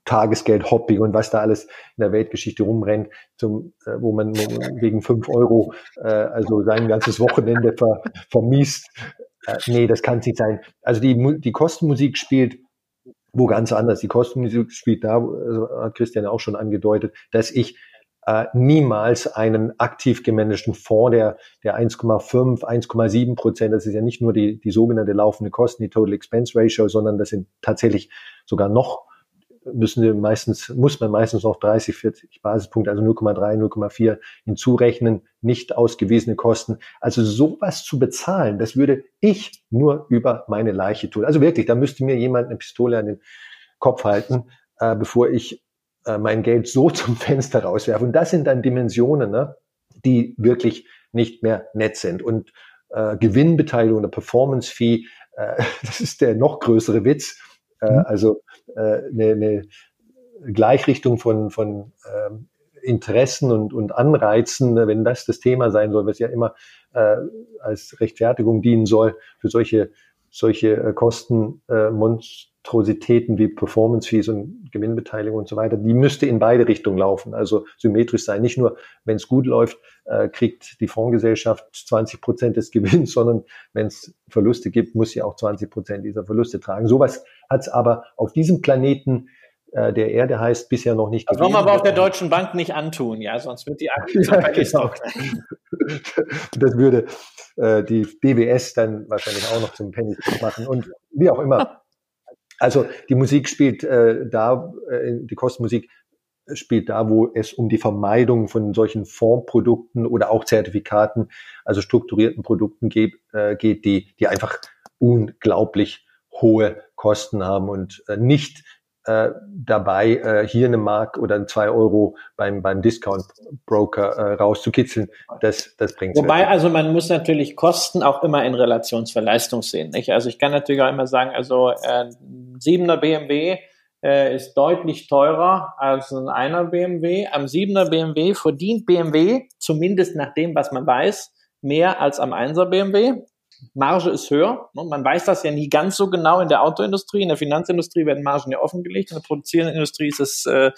Tagesgeld, Hobby und was da alles in der Weltgeschichte rumrennt, zum, wo man wegen fünf Euro also sein ganzes Wochenende ver, vermiest. Nee, das kann es nicht sein. Also die, die Kostenmusik spielt wo ganz anders. Die Kostenmusik spielt da, also hat Christian auch schon angedeutet, dass ich äh, niemals einen aktiv gemanagten Fonds, der, der 1,5, 1,7 Prozent, das ist ja nicht nur die, die sogenannte laufende Kosten, die Total Expense Ratio, sondern das sind tatsächlich sogar noch müssen wir meistens, muss man meistens noch 30, 40 Basispunkte, also 0,3, 0,4 hinzurechnen, nicht ausgewiesene Kosten. Also sowas zu bezahlen, das würde ich nur über meine Leiche tun. Also wirklich, da müsste mir jemand eine Pistole an den Kopf halten, äh, bevor ich äh, mein Geld so zum Fenster rauswerfe. Und das sind dann Dimensionen, ne, die wirklich nicht mehr nett sind. Und äh, Gewinnbeteiligung oder Performance Fee, äh, das ist der noch größere Witz. Äh, mhm. Also äh, eine, eine Gleichrichtung von, von ähm, Interessen und, und Anreizen, wenn das das Thema sein soll, was ja immer äh, als Rechtfertigung dienen soll für solche solche äh, Kostenmonstrositäten äh, wie Performance Fees und Gewinnbeteiligung und so weiter, die müsste in beide Richtungen laufen, also symmetrisch sein. Nicht nur, wenn es gut läuft, äh, kriegt die Fondsgesellschaft 20 Prozent des Gewinns, sondern wenn es Verluste gibt, muss sie auch 20 Prozent dieser Verluste tragen. Sowas hat es aber auf diesem Planeten äh, der Erde heißt bisher noch nicht. Das wollen wir aber auch der Deutschen Bank nicht antun, ja, sonst wird die Aktie ja, genau. Das würde äh, die DWS dann wahrscheinlich auch noch zum Penny machen und wie auch immer. Also die Musik spielt äh, da, äh, die Kostenmusik spielt da, wo es um die Vermeidung von solchen Fondsprodukten oder auch Zertifikaten, also strukturierten Produkten geht, äh, geht die, die einfach unglaublich hohe Kosten haben und äh, nicht äh, dabei, äh, hier eine Mark oder zwei Euro beim, beim Discount-Broker äh, rauszukitzeln, das, das bringt Wobei, wirklich. also man muss natürlich Kosten auch immer in Relation zur Leistung sehen. Nicht? Also ich kann natürlich auch immer sagen, also äh, 7er BMW äh, ist deutlich teurer als ein einer BMW. Am 7er BMW verdient BMW, zumindest nach dem, was man weiß, mehr als am 1er BMW. Marge ist höher. Ne? Man weiß das ja nie ganz so genau in der Autoindustrie. In der Finanzindustrie werden Margen ja offengelegt. In der produzierenden Industrie ist es äh,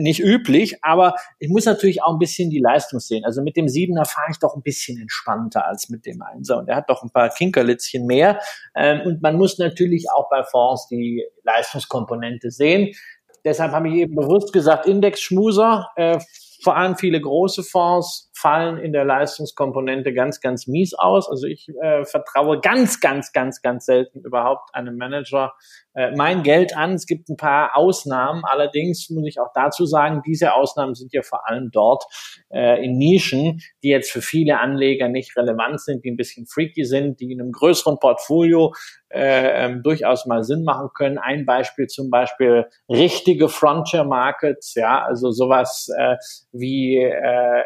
nicht üblich. Aber ich muss natürlich auch ein bisschen die Leistung sehen. Also mit dem Siebener fahre ich doch ein bisschen entspannter als mit dem Einser. Und er hat doch ein paar Kinkerlitzchen mehr. Ähm, und man muss natürlich auch bei Fonds die Leistungskomponente sehen. Deshalb habe ich eben bewusst gesagt, Indexschmuser. Äh, vor allem viele große Fonds fallen in der Leistungskomponente ganz, ganz mies aus. Also ich äh, vertraue ganz, ganz, ganz, ganz selten überhaupt einem Manager äh, mein Geld an. Es gibt ein paar Ausnahmen. Allerdings muss ich auch dazu sagen, diese Ausnahmen sind ja vor allem dort äh, in Nischen, die jetzt für viele Anleger nicht relevant sind, die ein bisschen freaky sind, die in einem größeren Portfolio äh, ähm, durchaus mal Sinn machen können. Ein Beispiel zum Beispiel richtige Frontier Markets, ja, also sowas äh, wie äh,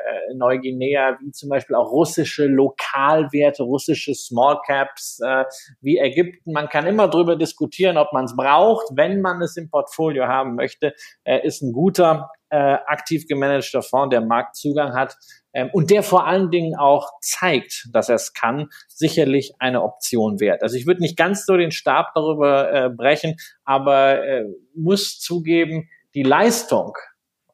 Neuguinea, wie zum Beispiel auch russische Lokalwerte, russische Small Caps, äh, wie Ägypten. Man kann immer darüber diskutieren, ob man es braucht. Wenn man es im Portfolio haben möchte, äh, ist ein guter äh, aktiv gemanagter Fonds, der Marktzugang hat ähm, und der vor allen Dingen auch zeigt, dass er es kann, sicherlich eine Option wert. Also ich würde nicht ganz so den Stab darüber äh, brechen, aber äh, muss zugeben, die Leistung,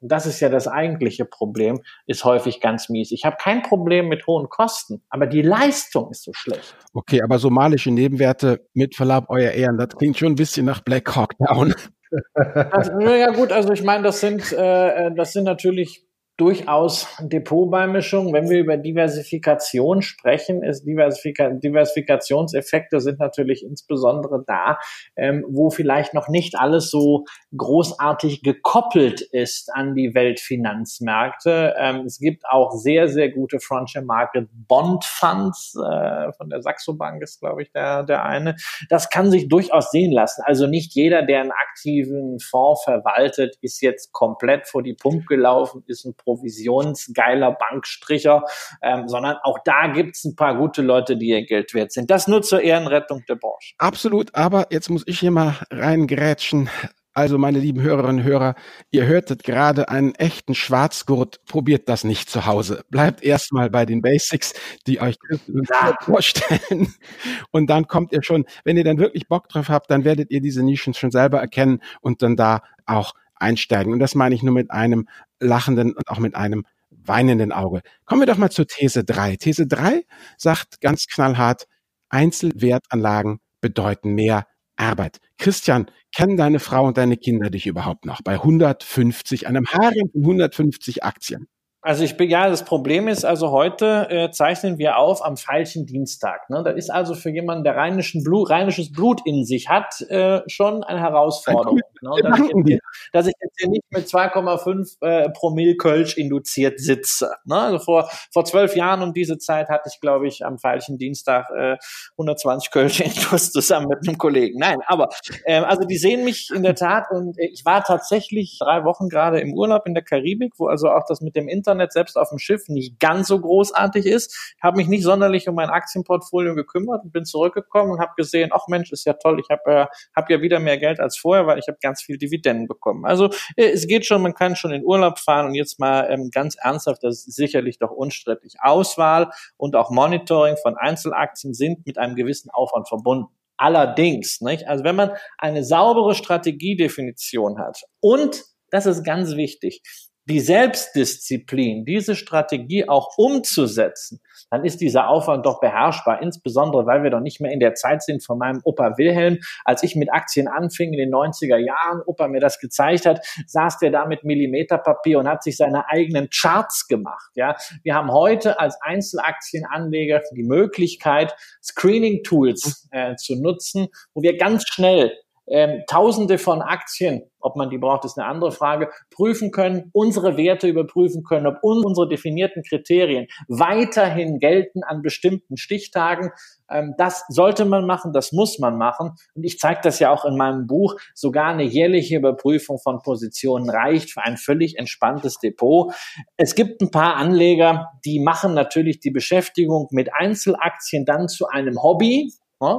und das ist ja das eigentliche Problem, ist häufig ganz mies. Ich habe kein Problem mit hohen Kosten, aber die Leistung ist so schlecht. Okay, aber somalische Nebenwerte, mit Verlaub, euer Ehren, das klingt schon ein bisschen nach Black Hawk Down. Das, ja gut, also ich meine, das sind, äh, äh das sind natürlich durchaus Depotbeimischung. Wenn wir über Diversifikation sprechen, ist Diversifika Diversifikationseffekte sind natürlich insbesondere da, ähm, wo vielleicht noch nicht alles so großartig gekoppelt ist an die Weltfinanzmärkte. Ähm, es gibt auch sehr, sehr gute Frontier Market Bond Funds, äh, von der Saxo Bank ist, glaube ich, der, der eine. Das kann sich durchaus sehen lassen. Also nicht jeder, der einen aktiven Fonds verwaltet, ist jetzt komplett vor die Pump gelaufen, ist ein provisionsgeiler Bankstricher, ähm, sondern auch da gibt es ein paar gute Leute, die ihr Geld wert sind. Das nur zur Ehrenrettung der Branche. Absolut, aber jetzt muss ich hier mal reingrätschen. Also, meine lieben Hörerinnen und Hörer, ihr hörtet gerade einen echten Schwarzgurt. Probiert das nicht zu Hause. Bleibt erstmal bei den Basics, die euch ja. vorstellen. Und dann kommt ihr schon, wenn ihr dann wirklich Bock drauf habt, dann werdet ihr diese Nischen schon selber erkennen und dann da auch einsteigen. Und das meine ich nur mit einem lachenden und auch mit einem weinenden Auge. Kommen wir doch mal zur These 3. These 3 sagt ganz knallhart, Einzelwertanlagen bedeuten mehr Arbeit. Christian, kennen deine Frau und deine Kinder dich überhaupt noch bei 150, einem Harem von 150 Aktien? Also ich bin ja, das Problem ist, also heute äh, zeichnen wir auf am falschen Dienstag. Ne? Das ist also für jemanden, der rheinischen Blut, rheinisches Blut in sich hat, äh, schon eine Herausforderung. Ne? Dass, ich jetzt, dass, ich jetzt, hier nicht mit 2,5 äh, Promille Kölsch induziert sitze. Ne? Also vor vor zwölf Jahren um diese Zeit hatte ich, glaube ich, am falschen Dienstag äh, 120 Kölsch Intus zusammen mit einem Kollegen. Nein, aber äh, also die sehen mich in der Tat und äh, ich war tatsächlich drei Wochen gerade im Urlaub in der Karibik, wo also auch das mit dem Internet Internet selbst auf dem Schiff nicht ganz so großartig ist. Ich habe mich nicht sonderlich um mein Aktienportfolio gekümmert und bin zurückgekommen und habe gesehen, ach Mensch, ist ja toll, ich habe äh, hab ja wieder mehr Geld als vorher, weil ich habe ganz viel Dividenden bekommen. Also äh, es geht schon, man kann schon in Urlaub fahren und jetzt mal ähm, ganz ernsthaft, das ist sicherlich doch unstrittig. Auswahl und auch Monitoring von Einzelaktien sind mit einem gewissen Aufwand verbunden. Allerdings, nicht? also wenn man eine saubere Strategiedefinition hat und das ist ganz wichtig die Selbstdisziplin, diese Strategie auch umzusetzen, dann ist dieser Aufwand doch beherrschbar. Insbesondere, weil wir doch nicht mehr in der Zeit sind von meinem Opa Wilhelm. Als ich mit Aktien anfing in den 90er Jahren, Opa mir das gezeigt hat, saß der da mit Millimeterpapier und hat sich seine eigenen Charts gemacht. Ja, wir haben heute als Einzelaktienanleger die Möglichkeit, Screening-Tools äh, zu nutzen, wo wir ganz schnell ähm, Tausende von Aktien, ob man die braucht, ist eine andere Frage, prüfen können, unsere Werte überprüfen können, ob unsere definierten Kriterien weiterhin gelten an bestimmten Stichtagen. Ähm, das sollte man machen, das muss man machen. Und ich zeige das ja auch in meinem Buch. Sogar eine jährliche Überprüfung von Positionen reicht für ein völlig entspanntes Depot. Es gibt ein paar Anleger, die machen natürlich die Beschäftigung mit Einzelaktien dann zu einem Hobby.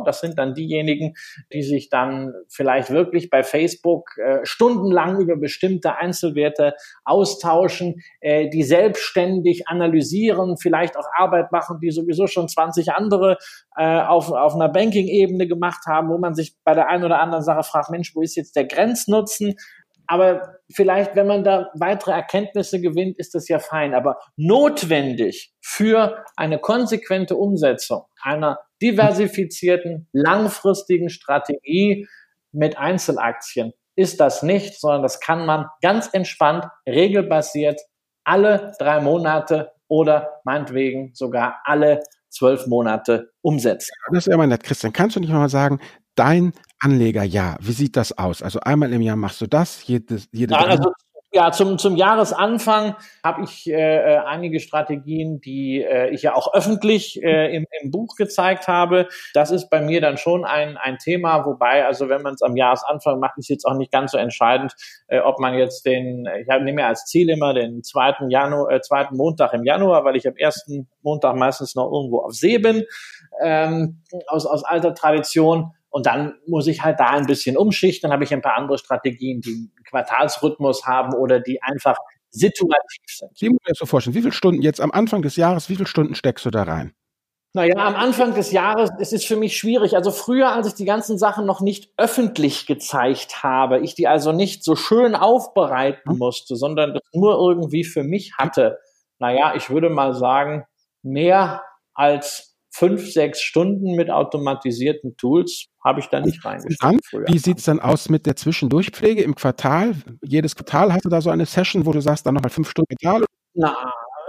Das sind dann diejenigen, die sich dann vielleicht wirklich bei Facebook äh, stundenlang über bestimmte Einzelwerte austauschen, äh, die selbstständig analysieren, vielleicht auch Arbeit machen, die sowieso schon 20 andere äh, auf, auf einer Banking-Ebene gemacht haben, wo man sich bei der einen oder anderen Sache fragt, Mensch, wo ist jetzt der Grenznutzen? Aber vielleicht, wenn man da weitere Erkenntnisse gewinnt, ist das ja fein. Aber notwendig für eine konsequente Umsetzung einer diversifizierten, langfristigen Strategie mit Einzelaktien ist das nicht, sondern das kann man ganz entspannt, regelbasiert alle drei Monate oder meinetwegen sogar alle zwölf Monate umsetzen. Das ist mal nett. Christian, kannst du nicht mal sagen, dein Anlegerjahr, wie sieht das aus? Also einmal im Jahr machst du das, jedes, jede Nein, also ja, zum, zum Jahresanfang habe ich äh, äh, einige Strategien, die äh, ich ja auch öffentlich äh, im, im Buch gezeigt habe. Das ist bei mir dann schon ein, ein Thema, wobei, also wenn man es am Jahresanfang macht, ist jetzt auch nicht ganz so entscheidend, äh, ob man jetzt den, ich nehme ja als Ziel immer den zweiten Januar, äh, zweiten Montag im Januar, weil ich am ersten Montag meistens noch irgendwo auf See bin, ähm, aus, aus alter Tradition. Und dann muss ich halt da ein bisschen umschichten. Dann habe ich ein paar andere Strategien, die einen Quartalsrhythmus haben oder die einfach situativ sind. Wie muss ich mir so vorstellen? Wie viele Stunden jetzt am Anfang des Jahres, wie viele Stunden steckst du da rein? Naja, am Anfang des Jahres, es ist für mich schwierig. Also früher, als ich die ganzen Sachen noch nicht öffentlich gezeigt habe, ich die also nicht so schön aufbereiten hm. musste, sondern das nur irgendwie für mich hatte. Naja, ich würde mal sagen, mehr als fünf, sechs Stunden mit automatisierten Tools habe ich da nicht reingestellt. Wie sieht es dann aus mit der Zwischendurchpflege im Quartal? Jedes Quartal hast du da so eine Session, wo du sagst, dann nochmal fünf Stunden Quartal? Na,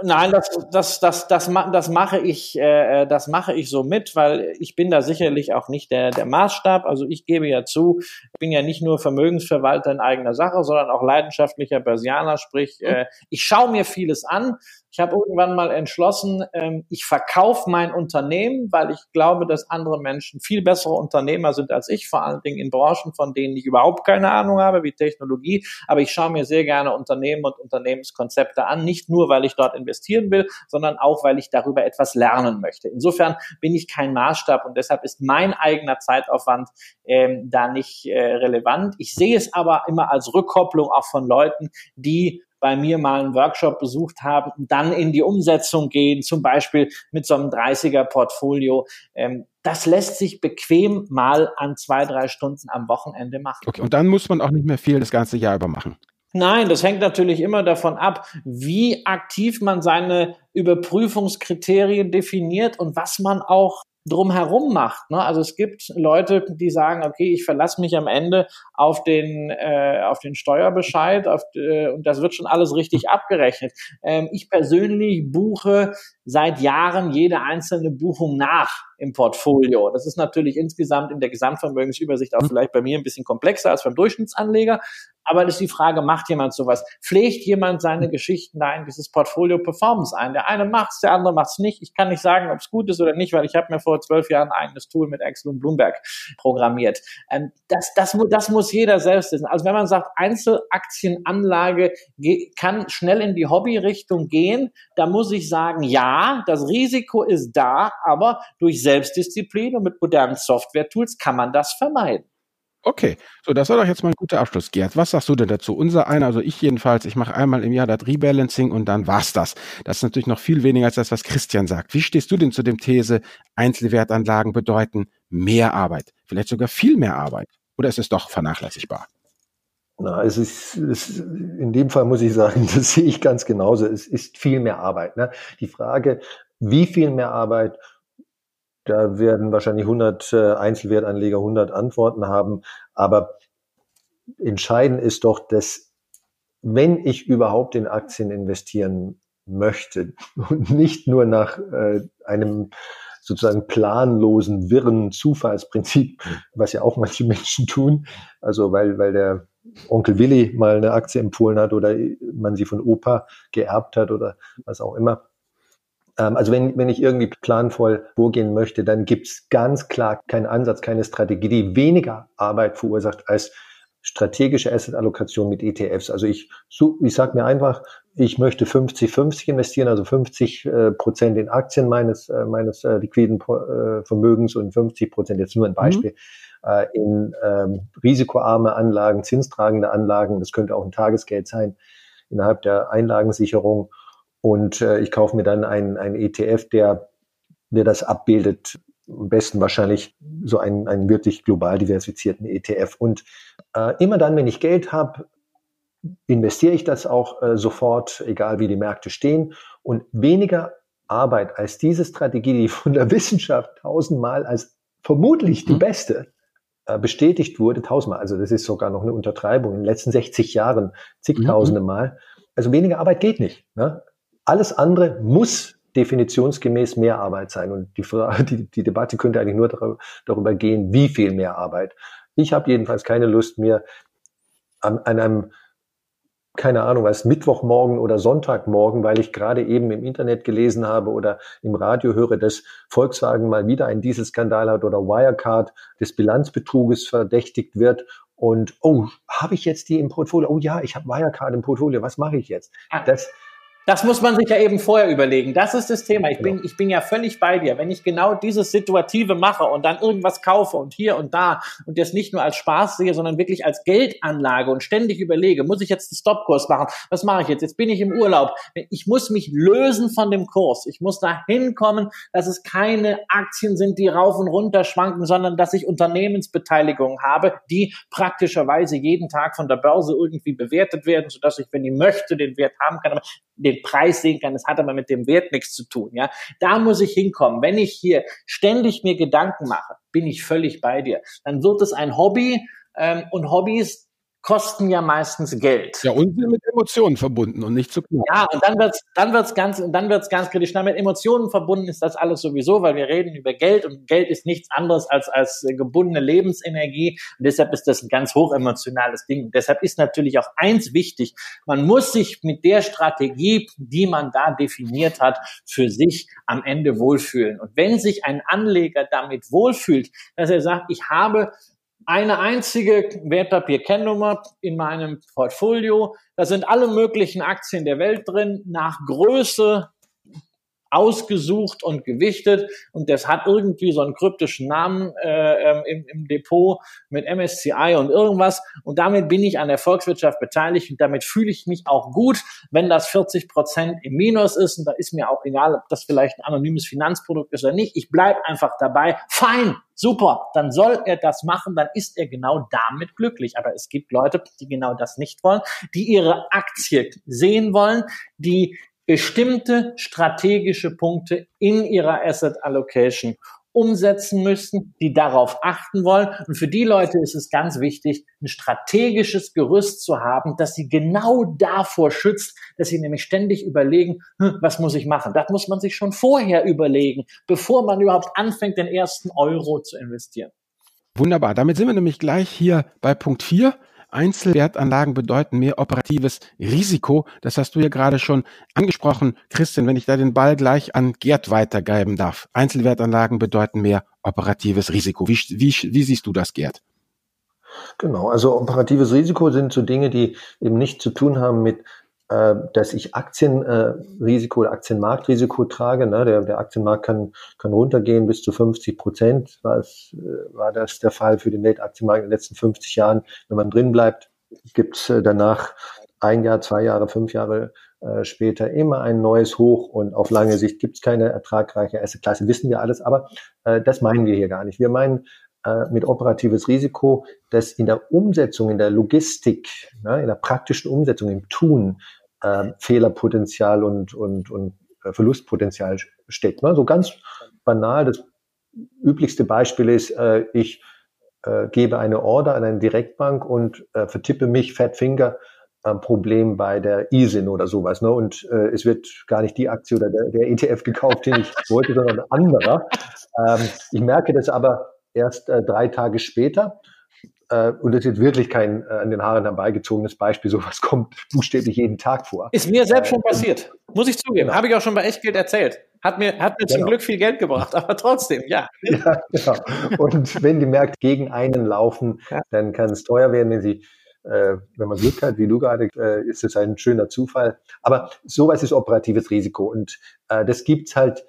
Nein, das, das, das, das, das mache ich, äh, das mache ich so mit, weil ich bin da sicherlich auch nicht der, der Maßstab. Also ich gebe ja zu, ich bin ja nicht nur Vermögensverwalter in eigener Sache, sondern auch leidenschaftlicher Börsianer. Sprich, äh, ich schaue mir vieles an, ich habe irgendwann mal entschlossen, ähm, ich verkaufe mein Unternehmen, weil ich glaube, dass andere Menschen viel bessere Unternehmer sind als ich, vor allen Dingen in Branchen, von denen ich überhaupt keine Ahnung habe, wie Technologie. Aber ich schaue mir sehr gerne Unternehmen und Unternehmenskonzepte an, nicht nur, weil ich dort investieren will, sondern auch, weil ich darüber etwas lernen möchte. Insofern bin ich kein Maßstab und deshalb ist mein eigener Zeitaufwand ähm, da nicht äh, relevant. Ich sehe es aber immer als Rückkopplung auch von Leuten, die bei mir mal einen Workshop besucht haben, dann in die Umsetzung gehen, zum Beispiel mit so einem 30er Portfolio. Ähm, das lässt sich bequem mal an zwei, drei Stunden am Wochenende machen. Okay, und dann muss man auch nicht mehr viel das ganze Jahr über machen. Nein, das hängt natürlich immer davon ab, wie aktiv man seine Überprüfungskriterien definiert und was man auch drumherum macht. Ne? Also es gibt Leute, die sagen, okay, ich verlasse mich am Ende auf den, äh, auf den Steuerbescheid auf, äh, und das wird schon alles richtig abgerechnet. Ähm, ich persönlich buche seit Jahren jede einzelne Buchung nach im Portfolio. Das ist natürlich insgesamt in der Gesamtvermögensübersicht auch mhm. vielleicht bei mir ein bisschen komplexer als beim Durchschnittsanleger. Aber das ist die Frage, macht jemand sowas? Pflegt jemand seine Geschichten da in dieses Portfolio Performance ein? Der eine macht's, der andere macht's nicht. Ich kann nicht sagen, ob es gut ist oder nicht, weil ich habe mir vor zwölf Jahren ein eigenes Tool mit Excel und Bloomberg programmiert. Ähm, das, das, das muss jeder selbst wissen. Also wenn man sagt, Einzelaktienanlage kann schnell in die Hobbyrichtung gehen, da muss ich sagen, ja, das Risiko ist da, aber durch Selbstdisziplin und mit modernen Software-Tools kann man das vermeiden. Okay, so das war doch jetzt mal ein guter Abschluss, Gerd. Was sagst du denn dazu? Unser einer, also ich jedenfalls, ich mache einmal im Jahr das Rebalancing und dann war's das. Das ist natürlich noch viel weniger als das, was Christian sagt. Wie stehst du denn zu dem These, Einzelwertanlagen bedeuten mehr Arbeit, vielleicht sogar viel mehr Arbeit? Oder ist es doch vernachlässigbar? Na, es ist, es, in dem Fall muss ich sagen, das sehe ich ganz genauso. Es ist viel mehr Arbeit. Ne? Die Frage, wie viel mehr Arbeit da werden wahrscheinlich 100 äh, Einzelwertanleger 100 Antworten haben. Aber entscheidend ist doch, dass wenn ich überhaupt in Aktien investieren möchte und nicht nur nach äh, einem sozusagen planlosen, wirren Zufallsprinzip, was ja auch manche Menschen tun, also weil, weil der Onkel Willi mal eine Aktie empfohlen hat oder man sie von Opa geerbt hat oder was auch immer, also wenn, wenn ich irgendwie planvoll vorgehen möchte, dann gibt's ganz klar keinen Ansatz, keine Strategie, die weniger Arbeit verursacht als strategische Asset-Allokation mit ETFs. Also ich, ich sage mir einfach, ich möchte 50-50 investieren, also 50 äh, Prozent in Aktien meines, äh, meines äh, liquiden äh, Vermögens und 50 Prozent, jetzt nur ein Beispiel, mhm. äh, in ähm, risikoarme Anlagen, zinstragende Anlagen, das könnte auch ein Tagesgeld sein, innerhalb der Einlagensicherung und äh, ich kaufe mir dann einen, einen ETF, der, der das abbildet. Am besten wahrscheinlich so einen, einen wirklich global diversifizierten ETF. Und äh, immer dann, wenn ich Geld habe, investiere ich das auch äh, sofort, egal wie die Märkte stehen. Und weniger Arbeit als diese Strategie, die von der Wissenschaft tausendmal als vermutlich die mhm. beste äh, bestätigt wurde, tausendmal, also das ist sogar noch eine Untertreibung, in den letzten 60 Jahren zigtausende mhm. Mal. Also weniger Arbeit geht nicht. Ne? Alles andere muss definitionsgemäß mehr Arbeit sein. Und die, Frage, die, die Debatte könnte eigentlich nur darüber, darüber gehen, wie viel mehr Arbeit. Ich habe jedenfalls keine Lust mehr, an, an einem, keine Ahnung was, Mittwochmorgen oder Sonntagmorgen, weil ich gerade eben im Internet gelesen habe oder im Radio höre, dass Volkswagen mal wieder einen Dieselskandal hat oder Wirecard des Bilanzbetruges verdächtigt wird und oh, habe ich jetzt die im Portfolio? Oh ja, ich habe Wirecard im Portfolio. Was mache ich jetzt? Ah. Das das muss man sich ja eben vorher überlegen. Das ist das Thema. Ich bin, ich bin ja völlig bei dir. Wenn ich genau dieses Situative mache und dann irgendwas kaufe und hier und da und das nicht nur als Spaß sehe, sondern wirklich als Geldanlage und ständig überlege, muss ich jetzt einen Stopkurs machen? Was mache ich jetzt? Jetzt bin ich im Urlaub. Ich muss mich lösen von dem Kurs. Ich muss da hinkommen, dass es keine Aktien sind, die rauf und runter schwanken, sondern dass ich Unternehmensbeteiligungen habe, die praktischerweise jeden Tag von der Börse irgendwie bewertet werden, sodass ich, wenn ich möchte, den Wert haben kann. Den Preis sehen kann. Das hat aber mit dem Wert nichts zu tun. Ja, da muss ich hinkommen. Wenn ich hier ständig mir Gedanken mache, bin ich völlig bei dir. Dann wird es ein Hobby ähm, und Hobbys kosten ja meistens Geld. Ja, und sind mit Emotionen verbunden und nicht zu knapp. Ja, und dann wird's, dann wird's ganz, dann wird's ganz kritisch. Na, mit Emotionen verbunden ist das alles sowieso, weil wir reden über Geld und Geld ist nichts anderes als, als gebundene Lebensenergie. Und deshalb ist das ein ganz hochemotionales Ding. Und deshalb ist natürlich auch eins wichtig. Man muss sich mit der Strategie, die man da definiert hat, für sich am Ende wohlfühlen. Und wenn sich ein Anleger damit wohlfühlt, dass er sagt, ich habe eine einzige Wertpapierkennnummer in meinem Portfolio. Da sind alle möglichen Aktien der Welt drin, nach Größe ausgesucht und gewichtet. Und das hat irgendwie so einen kryptischen Namen äh, ähm, im, im Depot mit MSCI und irgendwas. Und damit bin ich an der Volkswirtschaft beteiligt und damit fühle ich mich auch gut, wenn das 40 Prozent im Minus ist und da ist mir auch egal, ob das vielleicht ein anonymes Finanzprodukt ist oder nicht, ich bleib einfach dabei, fein, super, dann soll er das machen, dann ist er genau damit glücklich. Aber es gibt Leute, die genau das nicht wollen, die ihre Aktie sehen wollen, die bestimmte strategische Punkte in ihrer Asset Allocation umsetzen müssen, die darauf achten wollen. Und für die Leute ist es ganz wichtig, ein strategisches Gerüst zu haben, dass sie genau davor schützt, dass sie nämlich ständig überlegen, hm, was muss ich machen? Das muss man sich schon vorher überlegen, bevor man überhaupt anfängt, den ersten Euro zu investieren. Wunderbar. Damit sind wir nämlich gleich hier bei Punkt 4. Einzelwertanlagen bedeuten mehr operatives Risiko. Das hast du ja gerade schon angesprochen. Christian, wenn ich da den Ball gleich an Gerd weitergeben darf. Einzelwertanlagen bedeuten mehr operatives Risiko. Wie, wie, wie siehst du das, Gerd? Genau, also operatives Risiko sind so Dinge, die eben nicht zu tun haben mit äh, dass ich Aktienrisiko oder Aktienmarktrisiko trage. Ne? Der, der Aktienmarkt kann, kann runtergehen bis zu 50 Prozent. War, es, äh, war das der Fall für den Weltaktienmarkt in den letzten 50 Jahren. Wenn man drin bleibt, gibt es äh, danach ein Jahr, zwei Jahre, fünf Jahre äh, später immer ein neues Hoch und auf lange Sicht gibt es keine ertragreiche Assetklasse, wissen wir alles, aber äh, das meinen wir hier gar nicht. Wir meinen äh, mit operatives Risiko, dass in der Umsetzung, in der Logistik, ne, in der praktischen Umsetzung, im Tun äh, Fehlerpotenzial und, und, und äh, Verlustpotenzial steckt. Ne? So ganz banal, das üblichste Beispiel ist, äh, ich äh, gebe eine Order an eine Direktbank und äh, vertippe mich, Fat Finger, Problem bei der ISIN oder sowas. Ne? Und äh, es wird gar nicht die Aktie oder der, der ETF gekauft, den ich wollte, sondern ein anderer. Ähm, ich merke das aber erst äh, drei Tage später. Äh, und das ist jetzt wirklich kein äh, an den Haaren herbeigezogenes Beispiel. Sowas kommt buchstäblich jeden Tag vor. Ist mir selbst schon äh, passiert. Muss ich zugeben. Genau. Habe ich auch schon bei Echtgeld erzählt. Hat mir, hat mir genau. zum Glück viel Geld gebracht, aber trotzdem, ja. ja genau. Und wenn die Märkte gegen einen laufen, ja. dann kann es teuer werden, wenn sie äh, wenn man Glück hat, wie du gerade, äh, ist es ein schöner Zufall. Aber sowas ist operatives Risiko und äh, das gibt's halt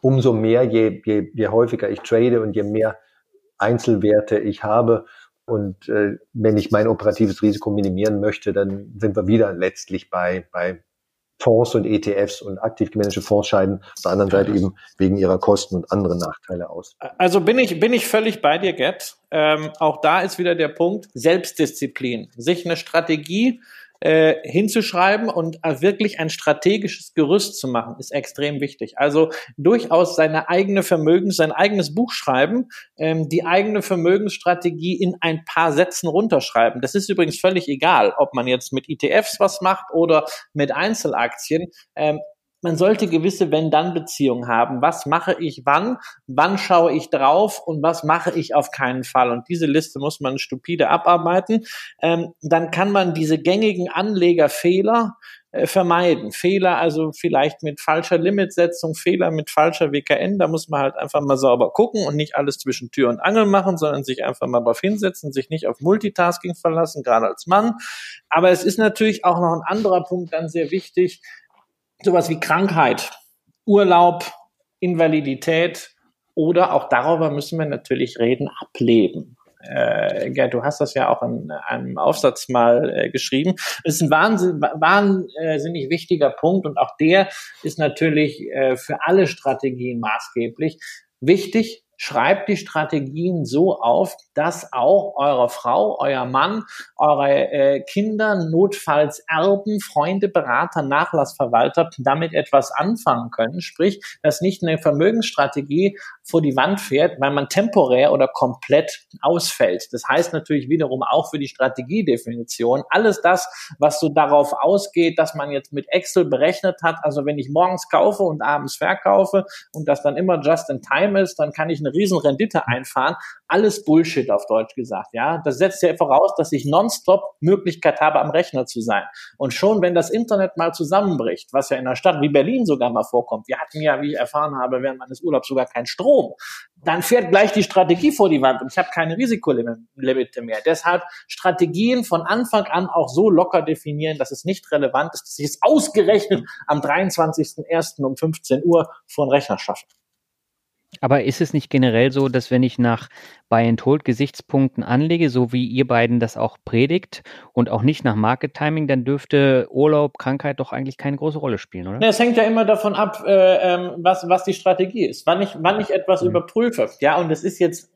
umso mehr, je, je, je häufiger ich trade und je mehr Einzelwerte ich habe. Und äh, wenn ich mein operatives Risiko minimieren möchte, dann sind wir wieder letztlich bei, bei Fonds und ETFs und aktiv gemanagte Fonds scheiden auf der anderen Seite eben wegen ihrer Kosten und anderen Nachteile aus. Also bin ich, bin ich völlig bei dir, Gerd. Ähm, auch da ist wieder der Punkt Selbstdisziplin. Sich eine Strategie äh, hinzuschreiben und äh, wirklich ein strategisches Gerüst zu machen, ist extrem wichtig. Also durchaus seine eigene Vermögens, sein eigenes Buch schreiben, ähm, die eigene Vermögensstrategie in ein paar Sätzen runterschreiben. Das ist übrigens völlig egal, ob man jetzt mit ETFs was macht oder mit Einzelaktien. Ähm, man sollte gewisse Wenn-Dann-Beziehungen haben. Was mache ich wann? Wann schaue ich drauf? Und was mache ich auf keinen Fall? Und diese Liste muss man stupide abarbeiten. Ähm, dann kann man diese gängigen Anlegerfehler äh, vermeiden. Fehler also vielleicht mit falscher Limitsetzung, Fehler mit falscher WKN. Da muss man halt einfach mal sauber gucken und nicht alles zwischen Tür und Angel machen, sondern sich einfach mal darauf hinsetzen, sich nicht auf Multitasking verlassen, gerade als Mann. Aber es ist natürlich auch noch ein anderer Punkt dann sehr wichtig sowas wie Krankheit, Urlaub, Invalidität oder auch darüber müssen wir natürlich reden, ableben. Äh, Gerd, du hast das ja auch in einem Aufsatz mal äh, geschrieben. Das ist ein wahnsinn, wahnsinnig wichtiger Punkt und auch der ist natürlich äh, für alle Strategien maßgeblich. Wichtig, schreibt die Strategien so auf, dass auch eure Frau, euer Mann, eure äh, Kinder, notfalls Erben, Freunde, Berater, Nachlassverwalter damit etwas anfangen können. Sprich, dass nicht eine Vermögensstrategie vor die Wand fährt, weil man temporär oder komplett ausfällt. Das heißt natürlich wiederum auch für die Strategiedefinition, alles das, was so darauf ausgeht, dass man jetzt mit Excel berechnet hat, also wenn ich morgens kaufe und abends verkaufe und das dann immer just in time ist, dann kann ich eine eine riesen Rendite einfahren. Alles Bullshit auf Deutsch gesagt, ja. Das setzt ja voraus, dass ich nonstop Möglichkeit habe, am Rechner zu sein. Und schon, wenn das Internet mal zusammenbricht, was ja in einer Stadt wie Berlin sogar mal vorkommt, wir hatten ja, wie ich erfahren habe, während meines Urlaubs sogar keinen Strom, dann fährt gleich die Strategie vor die Wand und ich habe keine Risikolimite mehr. Deshalb Strategien von Anfang an auch so locker definieren, dass es nicht relevant ist, dass ich es ausgerechnet am 23.01. um 15 Uhr vor den Rechner schaffe. Aber ist es nicht generell so, dass wenn ich nach Buy and Hold Gesichtspunkten anlege, so wie ihr beiden das auch predigt und auch nicht nach Market Timing, dann dürfte Urlaub, Krankheit doch eigentlich keine große Rolle spielen, oder? Es hängt ja immer davon ab, äh, ähm, was, was die Strategie ist, wann ich, wann ich etwas mhm. überprüfe. Ja, und es ist jetzt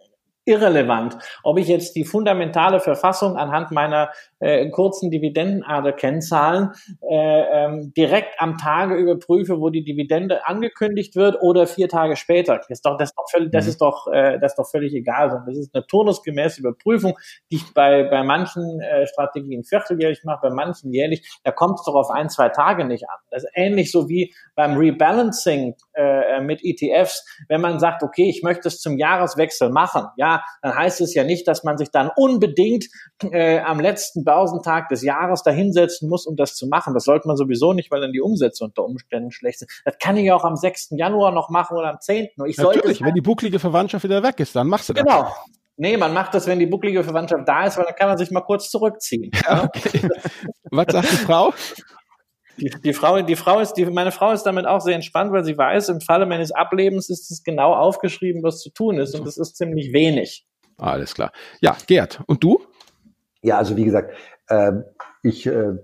irrelevant, ob ich jetzt die fundamentale Verfassung anhand meiner äh, kurzen Dividendenader-Kennzahlen äh, ähm, direkt am Tage überprüfe, wo die Dividende angekündigt wird oder vier Tage später. Das ist doch, das ist doch, völlig, das mhm. ist doch, äh, das ist doch völlig egal. Das ist eine turnusgemäße Überprüfung, die ich bei, bei manchen äh, Strategien vierteljährlich mache, bei manchen jährlich. Da kommt es doch auf ein, zwei Tage nicht an. Das ist ähnlich so wie beim Rebalancing äh, mit ETFs, wenn man sagt, okay, ich möchte es zum Jahreswechsel machen, ja, dann heißt es ja nicht, dass man sich dann unbedingt äh, am letzten Börsentag des Jahres dahinsetzen muss, um das zu machen. Das sollte man sowieso nicht, weil dann die Umsätze unter Umständen schlecht sind. Das kann ich auch am 6. Januar noch machen oder am 10. Ich Natürlich, wenn die bucklige Verwandtschaft wieder weg ist, dann machst du das. Genau. Nee, man macht das, wenn die bucklige Verwandtschaft da ist, weil dann kann man sich mal kurz zurückziehen. Ja, okay. Was sagt die Frau? Die, die, Frau, die Frau ist, die, meine Frau ist damit auch sehr entspannt, weil sie weiß, im Falle meines Ablebens ist es genau aufgeschrieben, was zu tun ist, und das ist ziemlich wenig. Alles klar. Ja, Gerd, und du? Ja, also wie gesagt, äh, ich äh,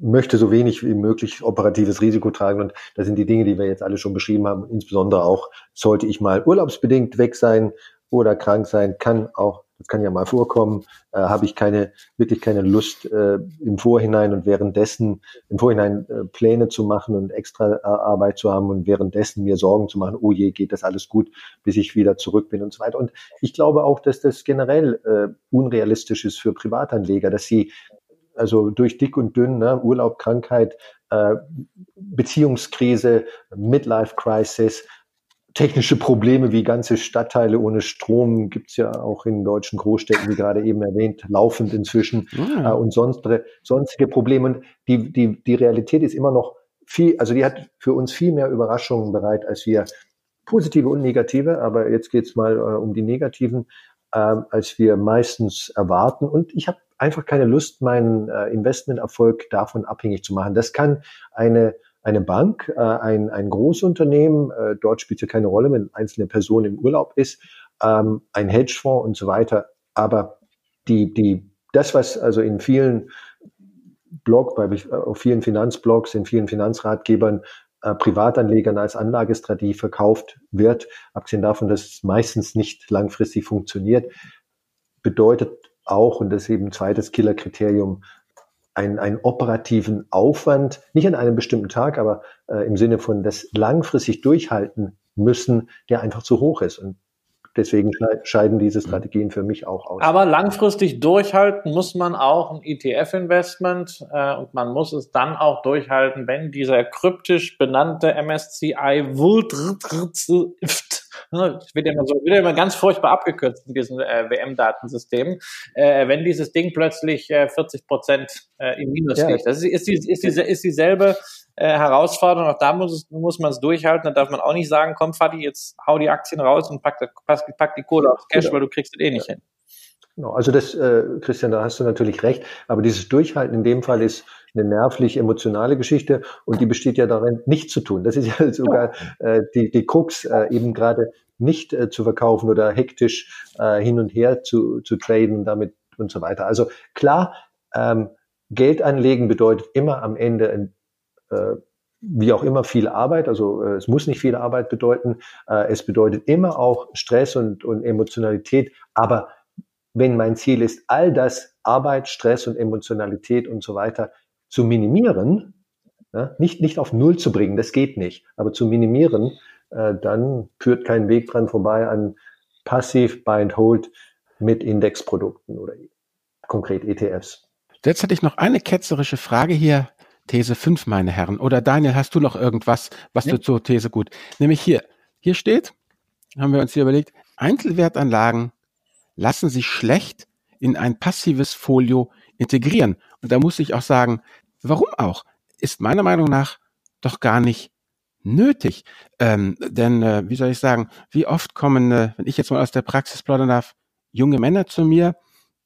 möchte so wenig wie möglich operatives Risiko tragen und das sind die Dinge, die wir jetzt alle schon beschrieben haben. Insbesondere auch, sollte ich mal urlaubsbedingt weg sein oder krank sein, kann auch das kann ja mal vorkommen, äh, habe ich keine, wirklich keine Lust äh, im Vorhinein und währenddessen, im Vorhinein äh, Pläne zu machen und extra äh, Arbeit zu haben und währenddessen mir Sorgen zu machen, oh je, geht das alles gut, bis ich wieder zurück bin und so weiter. Und ich glaube auch, dass das generell äh, unrealistisch ist für Privatanleger, dass sie also durch dick und dünn, ne, Urlaub, Krankheit, äh, Beziehungskrise, Midlife Crisis, technische Probleme wie ganze Stadtteile ohne Strom gibt's ja auch in deutschen Großstädten, wie gerade eben erwähnt, laufend inzwischen ja. äh, und sonstige, sonstige Probleme. Und die, die, die Realität ist immer noch viel, also die hat für uns viel mehr Überraschungen bereit, als wir positive und negative, aber jetzt geht's mal äh, um die negativen, äh, als wir meistens erwarten. Und ich habe einfach keine Lust, meinen äh, Investmenterfolg davon abhängig zu machen. Das kann eine eine Bank, äh, ein, ein Großunternehmen, äh, dort spielt ja keine Rolle, wenn einzelne Person im Urlaub ist, ähm, ein Hedgefonds und so weiter. Aber die, die, das, was also in vielen Blog, bei auf vielen Finanzblogs, in vielen Finanzratgebern äh, Privatanlegern als Anlagestrategie verkauft wird, abgesehen davon, dass es meistens nicht langfristig funktioniert, bedeutet auch, und das ist eben ein zweites Killerkriterium, einen, einen operativen Aufwand, nicht an einem bestimmten Tag, aber äh, im Sinne von das langfristig durchhalten müssen, der einfach zu hoch ist. Und deswegen scheiden diese mhm. Strategien für mich auch aus. Aber langfristig durchhalten muss man auch ein ETF-Investment äh, und man muss es dann auch durchhalten, wenn dieser kryptisch benannte MSCI Wult Ne, wird ja immer so, wird ja immer ganz furchtbar abgekürzt in diesen äh, WM-Datensystemen. Äh, wenn dieses Ding plötzlich äh, 40 Prozent äh, im Minus ja. liegt. Das ist, ist, die, ist, diese, ist dieselbe äh, Herausforderung. Auch da muss, muss man es durchhalten. Da darf man auch nicht sagen, komm, Fadi, jetzt hau die Aktien raus und pack, pack, pack die Kohle aufs Cash, genau. weil du kriegst es eh nicht hin. Genau, also das, äh, Christian, da hast du natürlich recht. Aber dieses Durchhalten in dem Fall ist eine nervlich-emotionale Geschichte und die besteht ja darin, nichts zu tun. Das ist ja sogar äh, die, die Krux, äh, eben gerade nicht äh, zu verkaufen oder hektisch äh, hin und her zu, zu traden damit und so weiter. Also klar, ähm, Geld anlegen bedeutet immer am Ende äh, wie auch immer viel Arbeit, also äh, es muss nicht viel Arbeit bedeuten, äh, es bedeutet immer auch Stress und, und Emotionalität, aber wenn mein Ziel ist, all das Arbeit, Stress und Emotionalität und so weiter zu minimieren, ja, nicht, nicht auf Null zu bringen, das geht nicht, aber zu minimieren, äh, dann führt kein Weg dran vorbei an passiv Buy and Hold mit Indexprodukten oder konkret ETFs. Jetzt hatte ich noch eine ketzerische Frage hier. These 5, meine Herren. Oder Daniel, hast du noch irgendwas, was ja. du zur These gut? Nämlich hier. Hier steht, haben wir uns hier überlegt, Einzelwertanlagen lassen sich schlecht in ein passives Folio integrieren. Und da muss ich auch sagen, warum auch? Ist meiner Meinung nach doch gar nicht nötig. Ähm, denn, äh, wie soll ich sagen, wie oft kommen, äh, wenn ich jetzt mal aus der Praxis plaudern darf, junge Männer zu mir,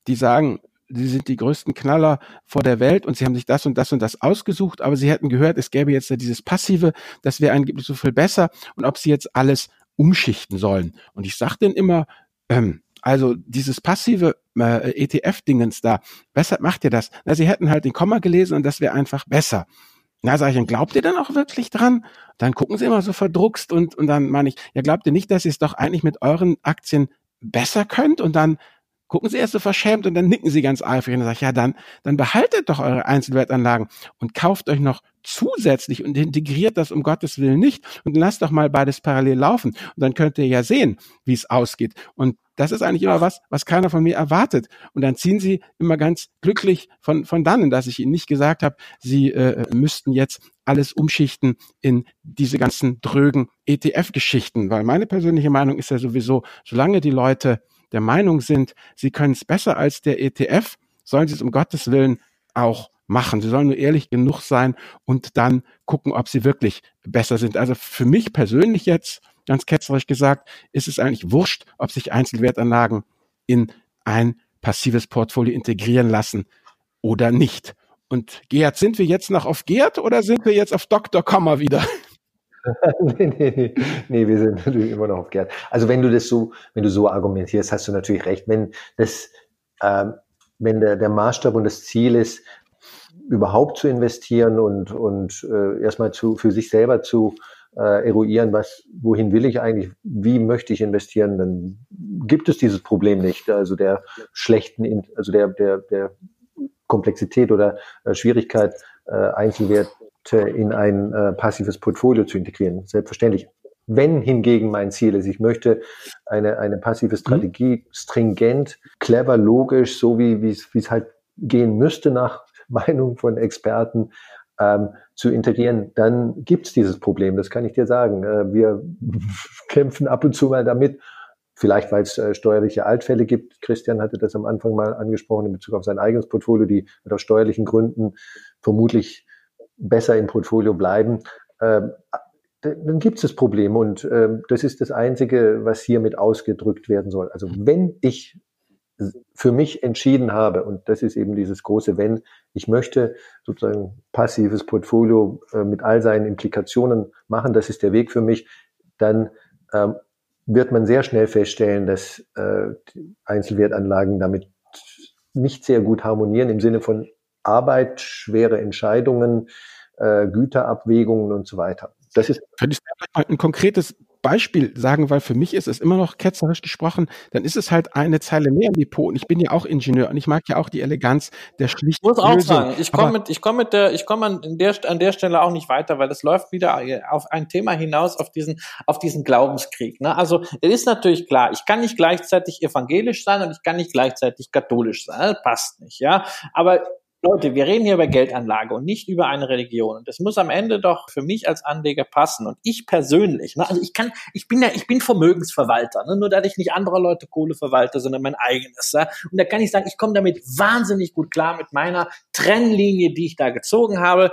die sagen, sie sind die größten Knaller vor der Welt und sie haben sich das und das und das ausgesucht, aber sie hätten gehört, es gäbe jetzt dieses Passive, das wäre angeblich so viel besser und ob sie jetzt alles umschichten sollen. Und ich sage denen immer, ähm, also dieses passive äh, ETF-Dingens da, weshalb macht ihr das? Na, sie hätten halt den Komma gelesen und das wäre einfach besser. Na, sag ich, und glaubt ihr dann auch wirklich dran? Dann gucken sie immer so verdruckst und, und dann meine ich, ja, glaubt ihr nicht, dass ihr es doch eigentlich mit euren Aktien besser könnt und dann gucken sie erst so verschämt und dann nicken sie ganz eifrig und dann sage ich, ja, dann, dann behaltet doch eure Einzelwertanlagen und kauft euch noch zusätzlich und integriert das um Gottes Willen nicht und lasst doch mal beides parallel laufen und dann könnt ihr ja sehen, wie es ausgeht. Und das ist eigentlich immer was, was keiner von mir erwartet. Und dann ziehen sie immer ganz glücklich von, von dannen, dass ich ihnen nicht gesagt habe, sie äh, müssten jetzt alles umschichten in diese ganzen drögen ETF-Geschichten. Weil meine persönliche Meinung ist ja sowieso, solange die Leute der Meinung sind, sie können es besser als der ETF, sollen sie es um Gottes Willen auch machen. Sie sollen nur ehrlich genug sein und dann gucken, ob sie wirklich besser sind. Also für mich persönlich jetzt, ganz ketzerisch gesagt, ist es eigentlich wurscht, ob sich Einzelwertanlagen in ein passives Portfolio integrieren lassen oder nicht. Und Gerd, sind wir jetzt noch auf Gerd oder sind wir jetzt auf Dr. Komma wieder? nee, nee, nee, nee, wir sind natürlich immer noch auf Gerd. Also wenn du das so, wenn du so argumentierst, hast du natürlich recht. Wenn das, äh, wenn der, der Maßstab und das Ziel ist, überhaupt zu investieren und, und äh, erstmal zu, für sich selber zu äh, eruieren, was, wohin will ich eigentlich, wie möchte ich investieren, dann gibt es dieses Problem nicht. Also der schlechten, also der, der, der Komplexität oder äh, Schwierigkeit, äh, Einzelwerte in ein äh, passives Portfolio zu integrieren. Selbstverständlich. Wenn hingegen mein Ziel ist, ich möchte eine, eine passive Strategie mhm. stringent, clever, logisch, so wie wie es halt gehen müsste nach Meinung von Experten, ähm, zu integrieren, dann gibt's dieses Problem, das kann ich dir sagen. Äh, wir kämpfen ab und zu mal damit, vielleicht weil es äh, steuerliche Altfälle gibt. Christian hatte das am Anfang mal angesprochen in Bezug auf sein eigenes Portfolio, die aus steuerlichen Gründen vermutlich besser im Portfolio bleiben. Ähm, dann gibt es das Problem und ähm, das ist das Einzige, was hiermit ausgedrückt werden soll. Also wenn ich für mich entschieden habe, und das ist eben dieses große Wenn, ich möchte sozusagen passives Portfolio äh, mit all seinen Implikationen machen, das ist der Weg für mich, dann ähm, wird man sehr schnell feststellen, dass äh, Einzelwertanlagen damit nicht sehr gut harmonieren im Sinne von Arbeit, schwere Entscheidungen, äh, Güterabwägungen und so weiter. Das ist. Könntest du ein konkretes Beispiel sagen, weil für mich ist es immer noch ketzerisch gesprochen, dann ist es halt eine Zeile mehr im Depot. Und ich bin ja auch Ingenieur und ich mag ja auch die Eleganz der schlichten Ich muss auch Lösung. sagen, ich komme mit, ich komme mit der, ich komme an der, an der Stelle auch nicht weiter, weil es läuft wieder auf ein Thema hinaus, auf diesen, auf diesen Glaubenskrieg. Ne? Also, es ist natürlich klar, ich kann nicht gleichzeitig evangelisch sein und ich kann nicht gleichzeitig katholisch sein. Das passt nicht, ja. Aber Leute, wir reden hier über Geldanlage und nicht über eine Religion. Und das muss am Ende doch für mich als Anleger passen. Und ich persönlich, ne, also ich kann, ich bin ja, ich bin Vermögensverwalter, ne, nur dass ich nicht anderer Leute Kohle verwalte, sondern mein eigenes. Ja? Und da kann ich sagen, ich komme damit wahnsinnig gut klar mit meiner Trennlinie, die ich da gezogen habe.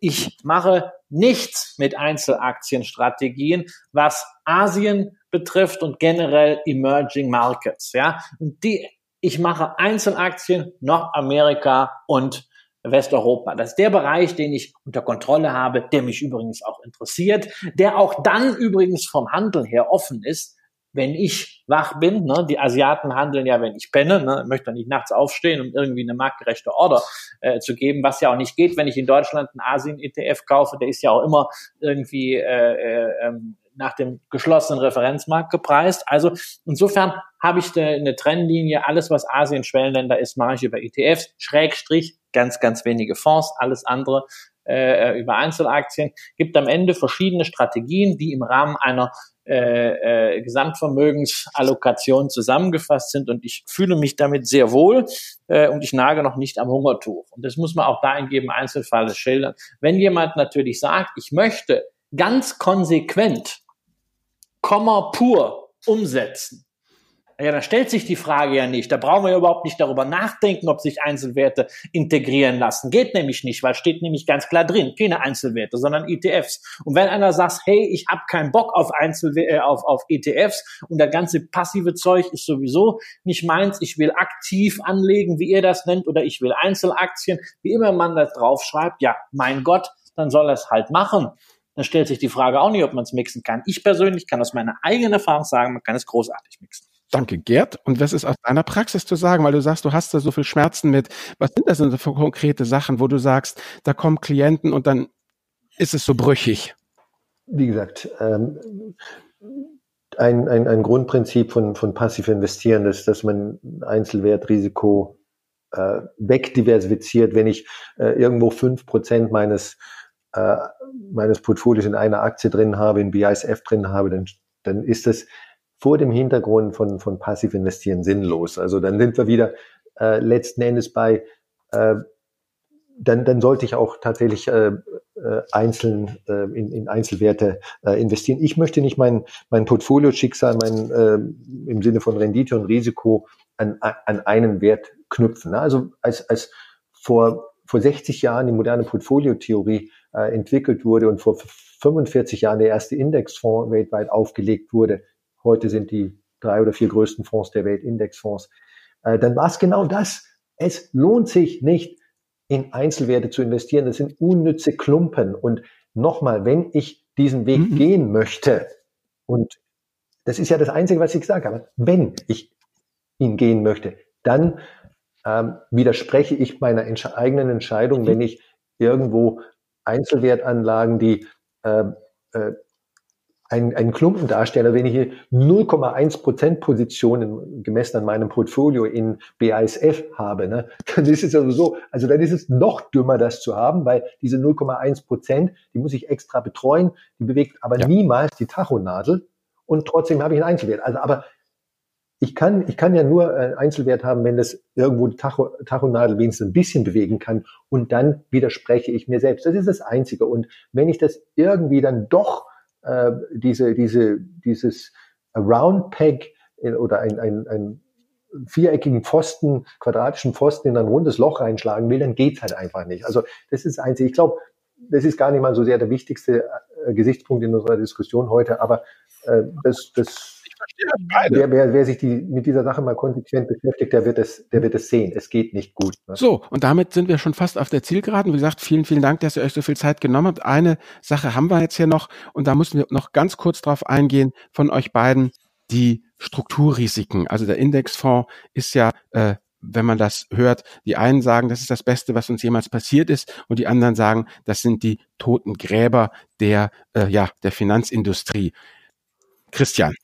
Ich mache nichts mit Einzelaktienstrategien, was Asien betrifft und generell Emerging Markets, ja. Und die ich mache Einzelaktien, Nordamerika und Westeuropa. Das ist der Bereich, den ich unter Kontrolle habe, der mich übrigens auch interessiert, der auch dann übrigens vom Handel her offen ist, wenn ich wach bin. Ne? Die Asiaten handeln ja, wenn ich penne. Ne? Möchte nicht nachts aufstehen, um irgendwie eine marktgerechte Order äh, zu geben, was ja auch nicht geht, wenn ich in Deutschland einen Asien-ETF kaufe. Der ist ja auch immer irgendwie äh, äh, ähm, nach dem geschlossenen Referenzmarkt gepreist. Also insofern habe ich eine Trennlinie. Alles, was Asien Schwellenländer ist, mache ich über ETFs, Schrägstrich, ganz, ganz wenige Fonds, alles andere äh, über Einzelaktien. Gibt am Ende verschiedene Strategien, die im Rahmen einer äh, äh, Gesamtvermögensallokation zusammengefasst sind und ich fühle mich damit sehr wohl äh, und ich nage noch nicht am Hungertuch. Und das muss man auch da in jedem Einzelfall schildern. Wenn jemand natürlich sagt, ich möchte ganz konsequent Komma pur umsetzen. Ja, da stellt sich die Frage ja nicht. Da brauchen wir ja überhaupt nicht darüber nachdenken, ob sich Einzelwerte integrieren lassen. Geht nämlich nicht, weil steht nämlich ganz klar drin, keine Einzelwerte, sondern ETFs. Und wenn einer sagt, hey, ich habe keinen Bock auf Einzel äh, auf, auf ETFs und der ganze passive Zeug ist sowieso nicht meins, ich will aktiv anlegen, wie ihr das nennt, oder ich will Einzelaktien, wie immer man das draufschreibt, ja, mein Gott, dann soll er es halt machen dann stellt sich die Frage auch nicht, ob man es mixen kann. Ich persönlich kann aus meiner eigenen Erfahrung sagen, man kann es großartig mixen. Danke, Gerd. Und was ist aus deiner Praxis zu sagen? Weil du sagst, du hast da so viel Schmerzen mit. Was sind das denn so für konkrete Sachen, wo du sagst, da kommen Klienten und dann ist es so brüchig? Wie gesagt, ähm, ein, ein, ein Grundprinzip von, von passiv investieren, ist, dass man Einzelwertrisiko äh, wegdiversifiziert. Wenn ich äh, irgendwo fünf Prozent meines, äh, meines Portfolios in einer Aktie drin habe, in BISF drin habe, dann, dann ist das vor dem Hintergrund von, von passiv investieren sinnlos. Also dann sind wir wieder äh, letzten Endes bei äh, dann, dann sollte ich auch tatsächlich äh, äh, einzeln äh, in, in Einzelwerte äh, investieren. Ich möchte nicht mein, mein Portfolio-Schicksal mein, äh, im Sinne von Rendite und Risiko an, an einen Wert knüpfen. Also als, als vor, vor 60 Jahren die moderne Portfoliotheorie äh, entwickelt wurde und vor 45 Jahren der erste Indexfonds weltweit aufgelegt wurde, heute sind die drei oder vier größten Fonds der Welt Indexfonds, äh, dann war es genau das. Es lohnt sich nicht, in Einzelwerte zu investieren. Das sind unnütze Klumpen. Und nochmal, wenn ich diesen Weg mhm. gehen möchte, und das ist ja das Einzige, was ich gesagt habe, wenn ich ihn gehen möchte, dann ähm, widerspreche ich meiner Entsch eigenen Entscheidung, mhm. wenn ich irgendwo Einzelwertanlagen, die äh, äh, ein, ein Klumpendarsteller, wenn ich hier 0,1 Prozent Positionen gemessen an meinem Portfolio in BASF habe, ne, dann ist es also so, also dann ist es noch dümmer, das zu haben, weil diese 0,1 Prozent, die muss ich extra betreuen, die bewegt aber ja. niemals die Tachonadel und trotzdem habe ich einen Einzelwert. Also aber ich kann, ich kann ja nur einen Einzelwert haben, wenn das irgendwo die Tacho, Tachonadel wenigstens ein bisschen bewegen kann und dann widerspreche ich mir selbst. Das ist das Einzige. Und wenn ich das irgendwie dann doch äh, diese, diese, dieses Round Peg oder ein, ein, ein viereckigen Pfosten, quadratischen Pfosten in ein rundes Loch reinschlagen will, dann geht's halt einfach nicht. Also das ist einzig. Ich glaube, das ist gar nicht mal so sehr der wichtigste äh, Gesichtspunkt in unserer Diskussion heute, aber äh, das, das Wer, wer, wer sich die, mit dieser Sache mal konsequent beschäftigt, der wird es, der wird es sehen. Es geht nicht gut. Ne? So, und damit sind wir schon fast auf der Zielgeraden. Wie gesagt, vielen, vielen Dank, dass ihr euch so viel Zeit genommen habt. Eine Sache haben wir jetzt hier noch und da müssen wir noch ganz kurz drauf eingehen von euch beiden. Die Strukturrisiken. Also der Indexfonds ist ja äh, wenn man das hört, die einen sagen, das ist das Beste, was uns jemals passiert ist, und die anderen sagen, das sind die toten Gräber der, äh, ja, der Finanzindustrie. Christian.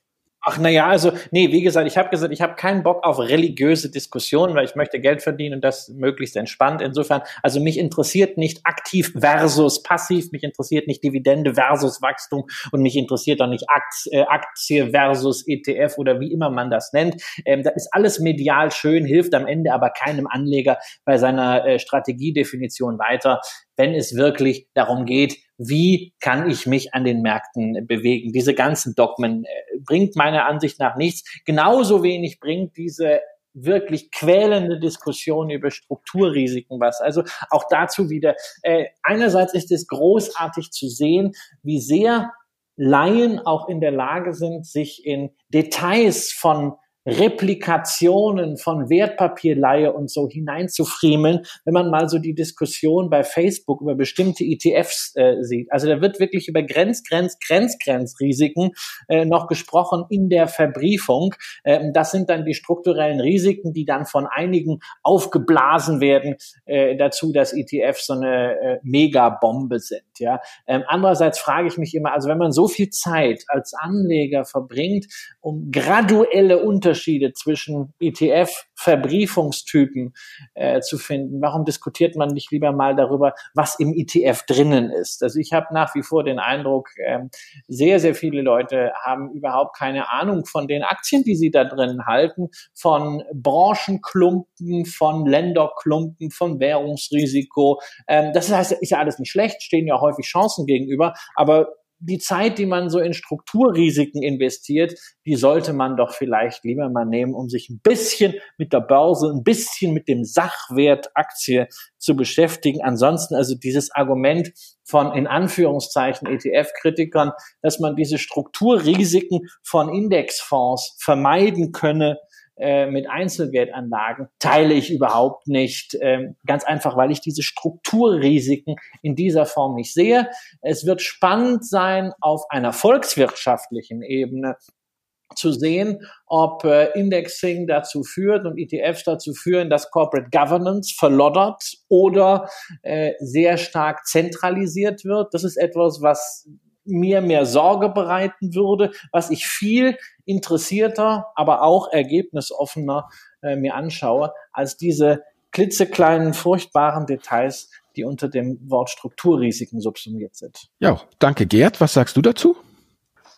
Ach naja, also nee, wie gesagt, ich habe gesagt, ich habe keinen Bock auf religiöse Diskussionen, weil ich möchte Geld verdienen und das möglichst entspannt. Insofern, also mich interessiert nicht aktiv versus passiv, mich interessiert nicht Dividende versus Wachstum und mich interessiert auch nicht Aktie, äh, Aktie versus ETF oder wie immer man das nennt. Ähm, da ist alles medial schön, hilft am Ende aber keinem Anleger bei seiner äh, Strategiedefinition weiter wenn es wirklich darum geht, wie kann ich mich an den Märkten bewegen. Diese ganzen Dogmen äh, bringt meiner Ansicht nach nichts. Genauso wenig bringt diese wirklich quälende Diskussion über Strukturrisiken was. Also auch dazu wieder. Äh, einerseits ist es großartig zu sehen, wie sehr Laien auch in der Lage sind, sich in Details von Replikationen von Wertpapierleihe und so hineinzufriemeln, wenn man mal so die Diskussion bei Facebook über bestimmte ETFs äh, sieht. Also da wird wirklich über Grenz, Grenz, Grenz, Grenzrisiken äh, noch gesprochen in der Verbriefung. Ähm, das sind dann die strukturellen Risiken, die dann von einigen aufgeblasen werden äh, dazu, dass ETFs so eine äh, Megabombe sind. Ja. Ähm, andererseits frage ich mich immer, also wenn man so viel Zeit als Anleger verbringt, um graduelle Unterschiede Unterschiede zwischen ETF-Verbriefungstypen äh, zu finden. Warum diskutiert man nicht lieber mal darüber, was im ETF drinnen ist? Also ich habe nach wie vor den Eindruck, äh, sehr, sehr viele Leute haben überhaupt keine Ahnung von den Aktien, die sie da drin halten, von Branchenklumpen, von Länderklumpen, von Währungsrisiko. Ähm, das heißt, ist ja alles nicht schlecht, stehen ja häufig Chancen gegenüber, aber die Zeit, die man so in Strukturrisiken investiert, die sollte man doch vielleicht lieber mal nehmen, um sich ein bisschen mit der Börse, ein bisschen mit dem Sachwert Aktie zu beschäftigen. Ansonsten also dieses Argument von in Anführungszeichen ETF-Kritikern, dass man diese Strukturrisiken von Indexfonds vermeiden könne, äh, mit Einzelwertanlagen teile ich überhaupt nicht. Ähm, ganz einfach, weil ich diese Strukturrisiken in dieser Form nicht sehe. Es wird spannend sein, auf einer volkswirtschaftlichen Ebene zu sehen, ob äh, Indexing dazu führt und ETFs dazu führen, dass Corporate Governance verloddert oder äh, sehr stark zentralisiert wird. Das ist etwas, was mir mehr Sorge bereiten würde, was ich viel interessierter, aber auch ergebnisoffener äh, mir anschaue, als diese klitzekleinen, furchtbaren Details, die unter dem Wort Strukturrisiken subsumiert sind. Ja, danke Gerd. Was sagst du dazu?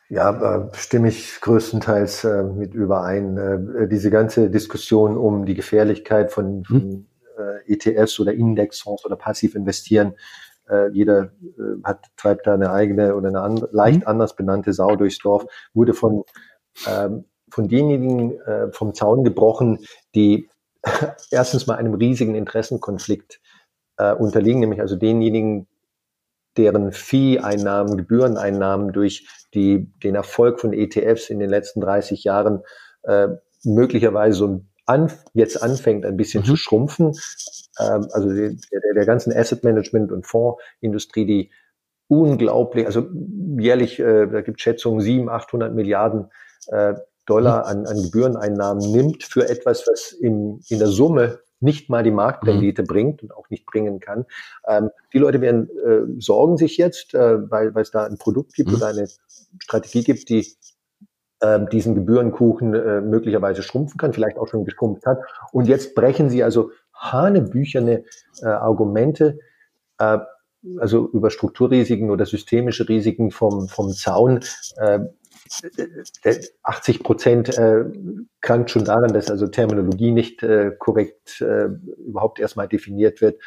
Ja, äh, stimme ich größtenteils äh, mit überein. Äh, diese ganze Diskussion um die Gefährlichkeit von, von hm. äh, ETFs oder Indexfonds oder passiv investieren, äh, jeder äh, hat, treibt da eine eigene oder eine an, leicht hm. anders benannte Sau durchs Dorf, wurde von, ähm, von denjenigen äh, vom Zaun gebrochen, die erstens mal einem riesigen Interessenkonflikt äh, unterliegen, nämlich also denjenigen, deren Fee-Einnahmen, Gebühreneinnahmen durch die, den Erfolg von ETFs in den letzten 30 Jahren äh, möglicherweise so an, jetzt anfängt ein bisschen mhm. zu schrumpfen. Ähm, also der, der, der ganzen Asset Management und Fondsindustrie, die unglaublich, also jährlich, äh, da gibt Schätzungen 700, 800 Milliarden äh, Dollar mhm. an, an Gebühreneinnahmen nimmt für etwas, was in, in der Summe nicht mal die Marktrendite mhm. bringt und auch nicht bringen kann. Ähm, die Leute werden äh, sorgen sich jetzt, äh, weil, weil es da ein Produkt gibt mhm. oder eine Strategie gibt, die äh, diesen Gebührenkuchen äh, möglicherweise schrumpfen kann, vielleicht auch schon geschrumpft hat. Und jetzt brechen sie also hanebücherne äh, Argumente, äh, also über Strukturrisiken oder systemische Risiken vom, vom Zaun. Äh, 80 Prozent äh, krankt schon daran, dass also Terminologie nicht äh, korrekt äh, überhaupt erstmal definiert wird.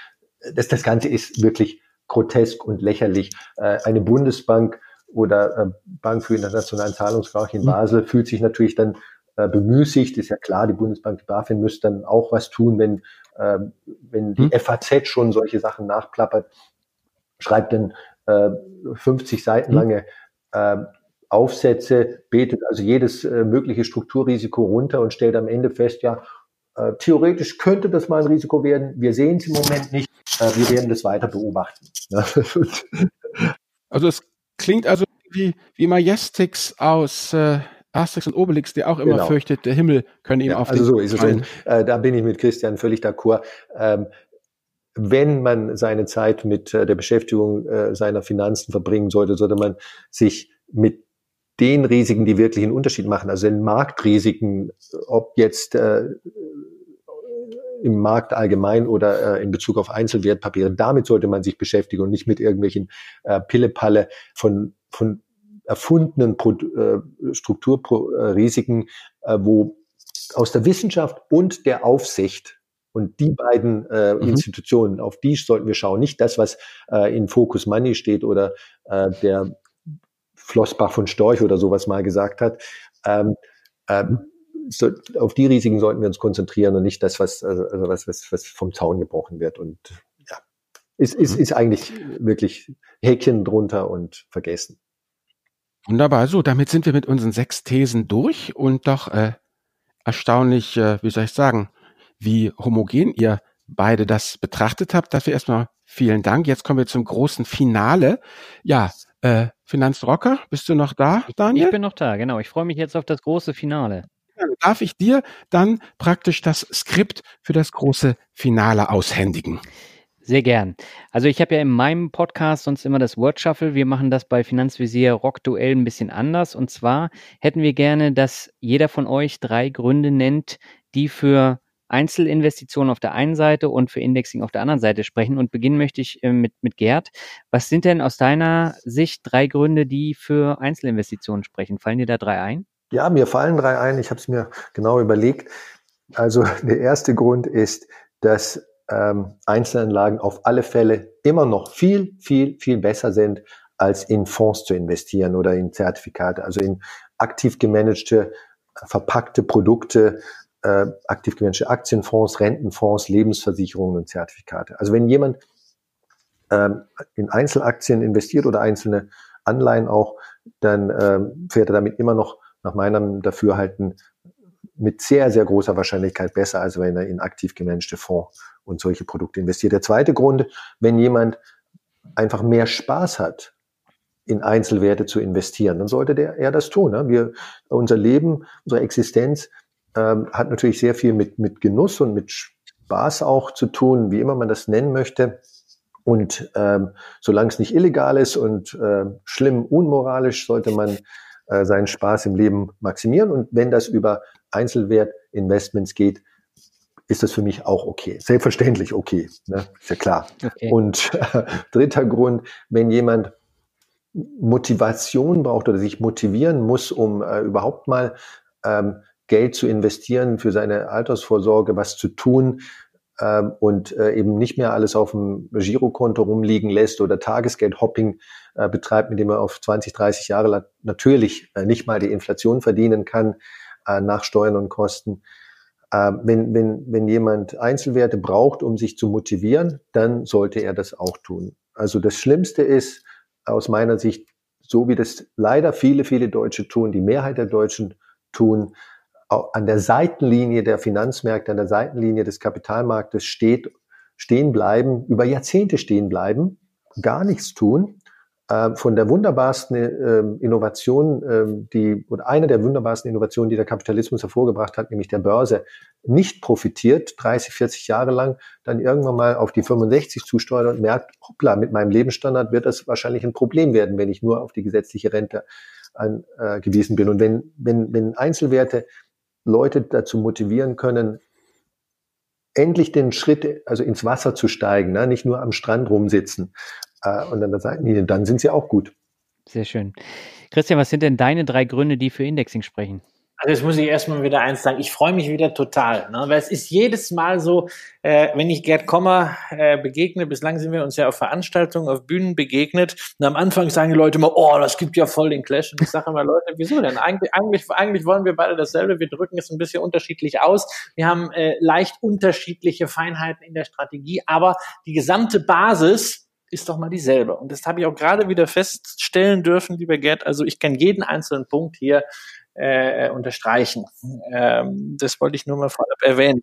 Das, das Ganze ist wirklich grotesk und lächerlich. Äh, eine Bundesbank oder äh, Bank für internationalen Zahlungsverkehr in mhm. Basel fühlt sich natürlich dann äh, bemüßigt. Ist ja klar, die Bundesbank, die BaFin müsste dann auch was tun, wenn, äh, wenn die mhm. FAZ schon solche Sachen nachplappert, schreibt dann äh, 50 Seiten mhm. lange äh, Aufsätze, betet also jedes äh, mögliche Strukturrisiko runter und stellt am Ende fest, ja, äh, theoretisch könnte das mal ein Risiko werden. Wir sehen es im Moment nicht. Wir werden das weiter beobachten. also es klingt also wie, wie Majestix aus äh, Asterix und Obelix, der auch immer genau. fürchtet, der Himmel könne ihm ja, auf also den so ist es. Und, äh, da bin ich mit Christian völlig d'accord. Ähm, wenn man seine Zeit mit äh, der Beschäftigung äh, seiner Finanzen verbringen sollte, sollte man sich mit den Risiken, die wirklich einen Unterschied machen, also den Marktrisiken, ob jetzt äh, im Markt allgemein oder äh, in Bezug auf Einzelwertpapiere, damit sollte man sich beschäftigen und nicht mit irgendwelchen äh, Pillepalle von, von erfundenen Pro äh, Strukturrisiken, äh, wo aus der Wissenschaft und der Aufsicht und die beiden äh, mhm. Institutionen, auf die sollten wir schauen. Nicht das, was äh, in Focus Money steht oder äh, der Flossbach von Storch oder sowas mal gesagt hat. Ähm, ähm, so, auf die Risiken sollten wir uns konzentrieren und nicht das, was, also, also was, was, was vom Zaun gebrochen wird. Und ja, ist, ist, mhm. ist eigentlich wirklich Häkchen drunter und vergessen. Wunderbar. So, damit sind wir mit unseren sechs Thesen durch und doch äh, erstaunlich, äh, wie soll ich sagen, wie homogen ihr beide das betrachtet habt. Dafür erstmal vielen Dank. Jetzt kommen wir zum großen Finale. Ja, äh, Finanzrocker, bist du noch da, Daniel? Ich bin noch da, genau. Ich freue mich jetzt auf das große Finale. Darf ich dir dann praktisch das Skript für das große Finale aushändigen? Sehr gern. Also ich habe ja in meinem Podcast sonst immer das Word Shuffle. Wir machen das bei Finanzvisier Rock Duell ein bisschen anders. Und zwar hätten wir gerne, dass jeder von euch drei Gründe nennt, die für Einzelinvestitionen auf der einen Seite und für Indexing auf der anderen Seite sprechen. Und beginnen möchte ich äh, mit, mit Gerd. Was sind denn aus deiner Sicht drei Gründe, die für Einzelinvestitionen sprechen? Fallen dir da drei ein? Ja, mir fallen drei ein. Ich habe es mir genau überlegt. Also der erste Grund ist, dass ähm, Einzelanlagen auf alle Fälle immer noch viel, viel, viel besser sind, als in Fonds zu investieren oder in Zertifikate, also in aktiv gemanagte, verpackte Produkte, äh, aktiv gemanagte Aktienfonds, Rentenfonds, Lebensversicherungen und Zertifikate. Also wenn jemand ähm, in Einzelaktien investiert oder einzelne Anleihen auch, dann ähm, fährt er damit immer noch nach meinem Dafürhalten mit sehr, sehr großer Wahrscheinlichkeit besser, als wenn er in aktiv gemanagte Fonds und solche Produkte investiert. Der zweite Grund, wenn jemand einfach mehr Spaß hat, in Einzelwerte zu investieren, dann sollte der er das tun. Ne? Wir, unser Leben, unsere Existenz ähm, hat natürlich sehr viel mit, mit Genuss und mit Spaß auch zu tun, wie immer man das nennen möchte. Und ähm, solange es nicht illegal ist und äh, schlimm unmoralisch, sollte man äh, seinen Spaß im Leben maximieren. Und wenn das über Einzelwertinvestments geht, ist das für mich auch okay. Selbstverständlich okay, ne? ist ja klar. Okay. Und äh, dritter Grund, wenn jemand Motivation braucht oder sich motivieren muss, um äh, überhaupt mal ähm, Geld zu investieren für seine Altersvorsorge, was zu tun, ähm, und äh, eben nicht mehr alles auf dem Girokonto rumliegen lässt oder Tagesgeldhopping äh, betreibt, mit dem er auf 20, 30 Jahre natürlich äh, nicht mal die Inflation verdienen kann äh, nach Steuern und Kosten. Äh, wenn, wenn, wenn jemand Einzelwerte braucht, um sich zu motivieren, dann sollte er das auch tun. Also das Schlimmste ist aus meiner Sicht, so wie das leider viele, viele Deutsche tun, die Mehrheit der Deutschen tun, an der Seitenlinie der Finanzmärkte, an der Seitenlinie des Kapitalmarktes steht, stehen bleiben, über Jahrzehnte stehen bleiben, gar nichts tun, äh, von der wunderbarsten äh, Innovation, äh, die, oder einer der wunderbarsten Innovationen, die der Kapitalismus hervorgebracht hat, nämlich der Börse, nicht profitiert, 30, 40 Jahre lang, dann irgendwann mal auf die 65 zusteuert und merkt, hoppla, mit meinem Lebensstandard wird das wahrscheinlich ein Problem werden, wenn ich nur auf die gesetzliche Rente angewiesen bin. Und wenn, wenn, wenn Einzelwerte Leute dazu motivieren können, endlich den Schritt, also ins Wasser zu steigen, ne? nicht nur am Strand rumsitzen äh, und an der Seitenlinie, dann sind sie auch gut. Sehr schön. Christian, was sind denn deine drei Gründe, die für Indexing sprechen? Also jetzt muss ich erstmal wieder eins sagen, ich freue mich wieder total, ne? weil es ist jedes Mal so, äh, wenn ich Gerd Kommer äh, begegne, bislang sind wir uns ja auf Veranstaltungen, auf Bühnen begegnet und am Anfang sagen die Leute immer, oh, das gibt ja voll den Clash und ich sage immer, Leute, wieso denn? Eigentlich, eigentlich, eigentlich wollen wir beide dasselbe, wir drücken es ein bisschen unterschiedlich aus, wir haben äh, leicht unterschiedliche Feinheiten in der Strategie, aber die gesamte Basis ist doch mal dieselbe. Und das habe ich auch gerade wieder feststellen dürfen, lieber Gerd. Also ich kenne jeden einzelnen Punkt hier äh, unterstreichen. Ähm, das wollte ich nur mal vorab erwähnen.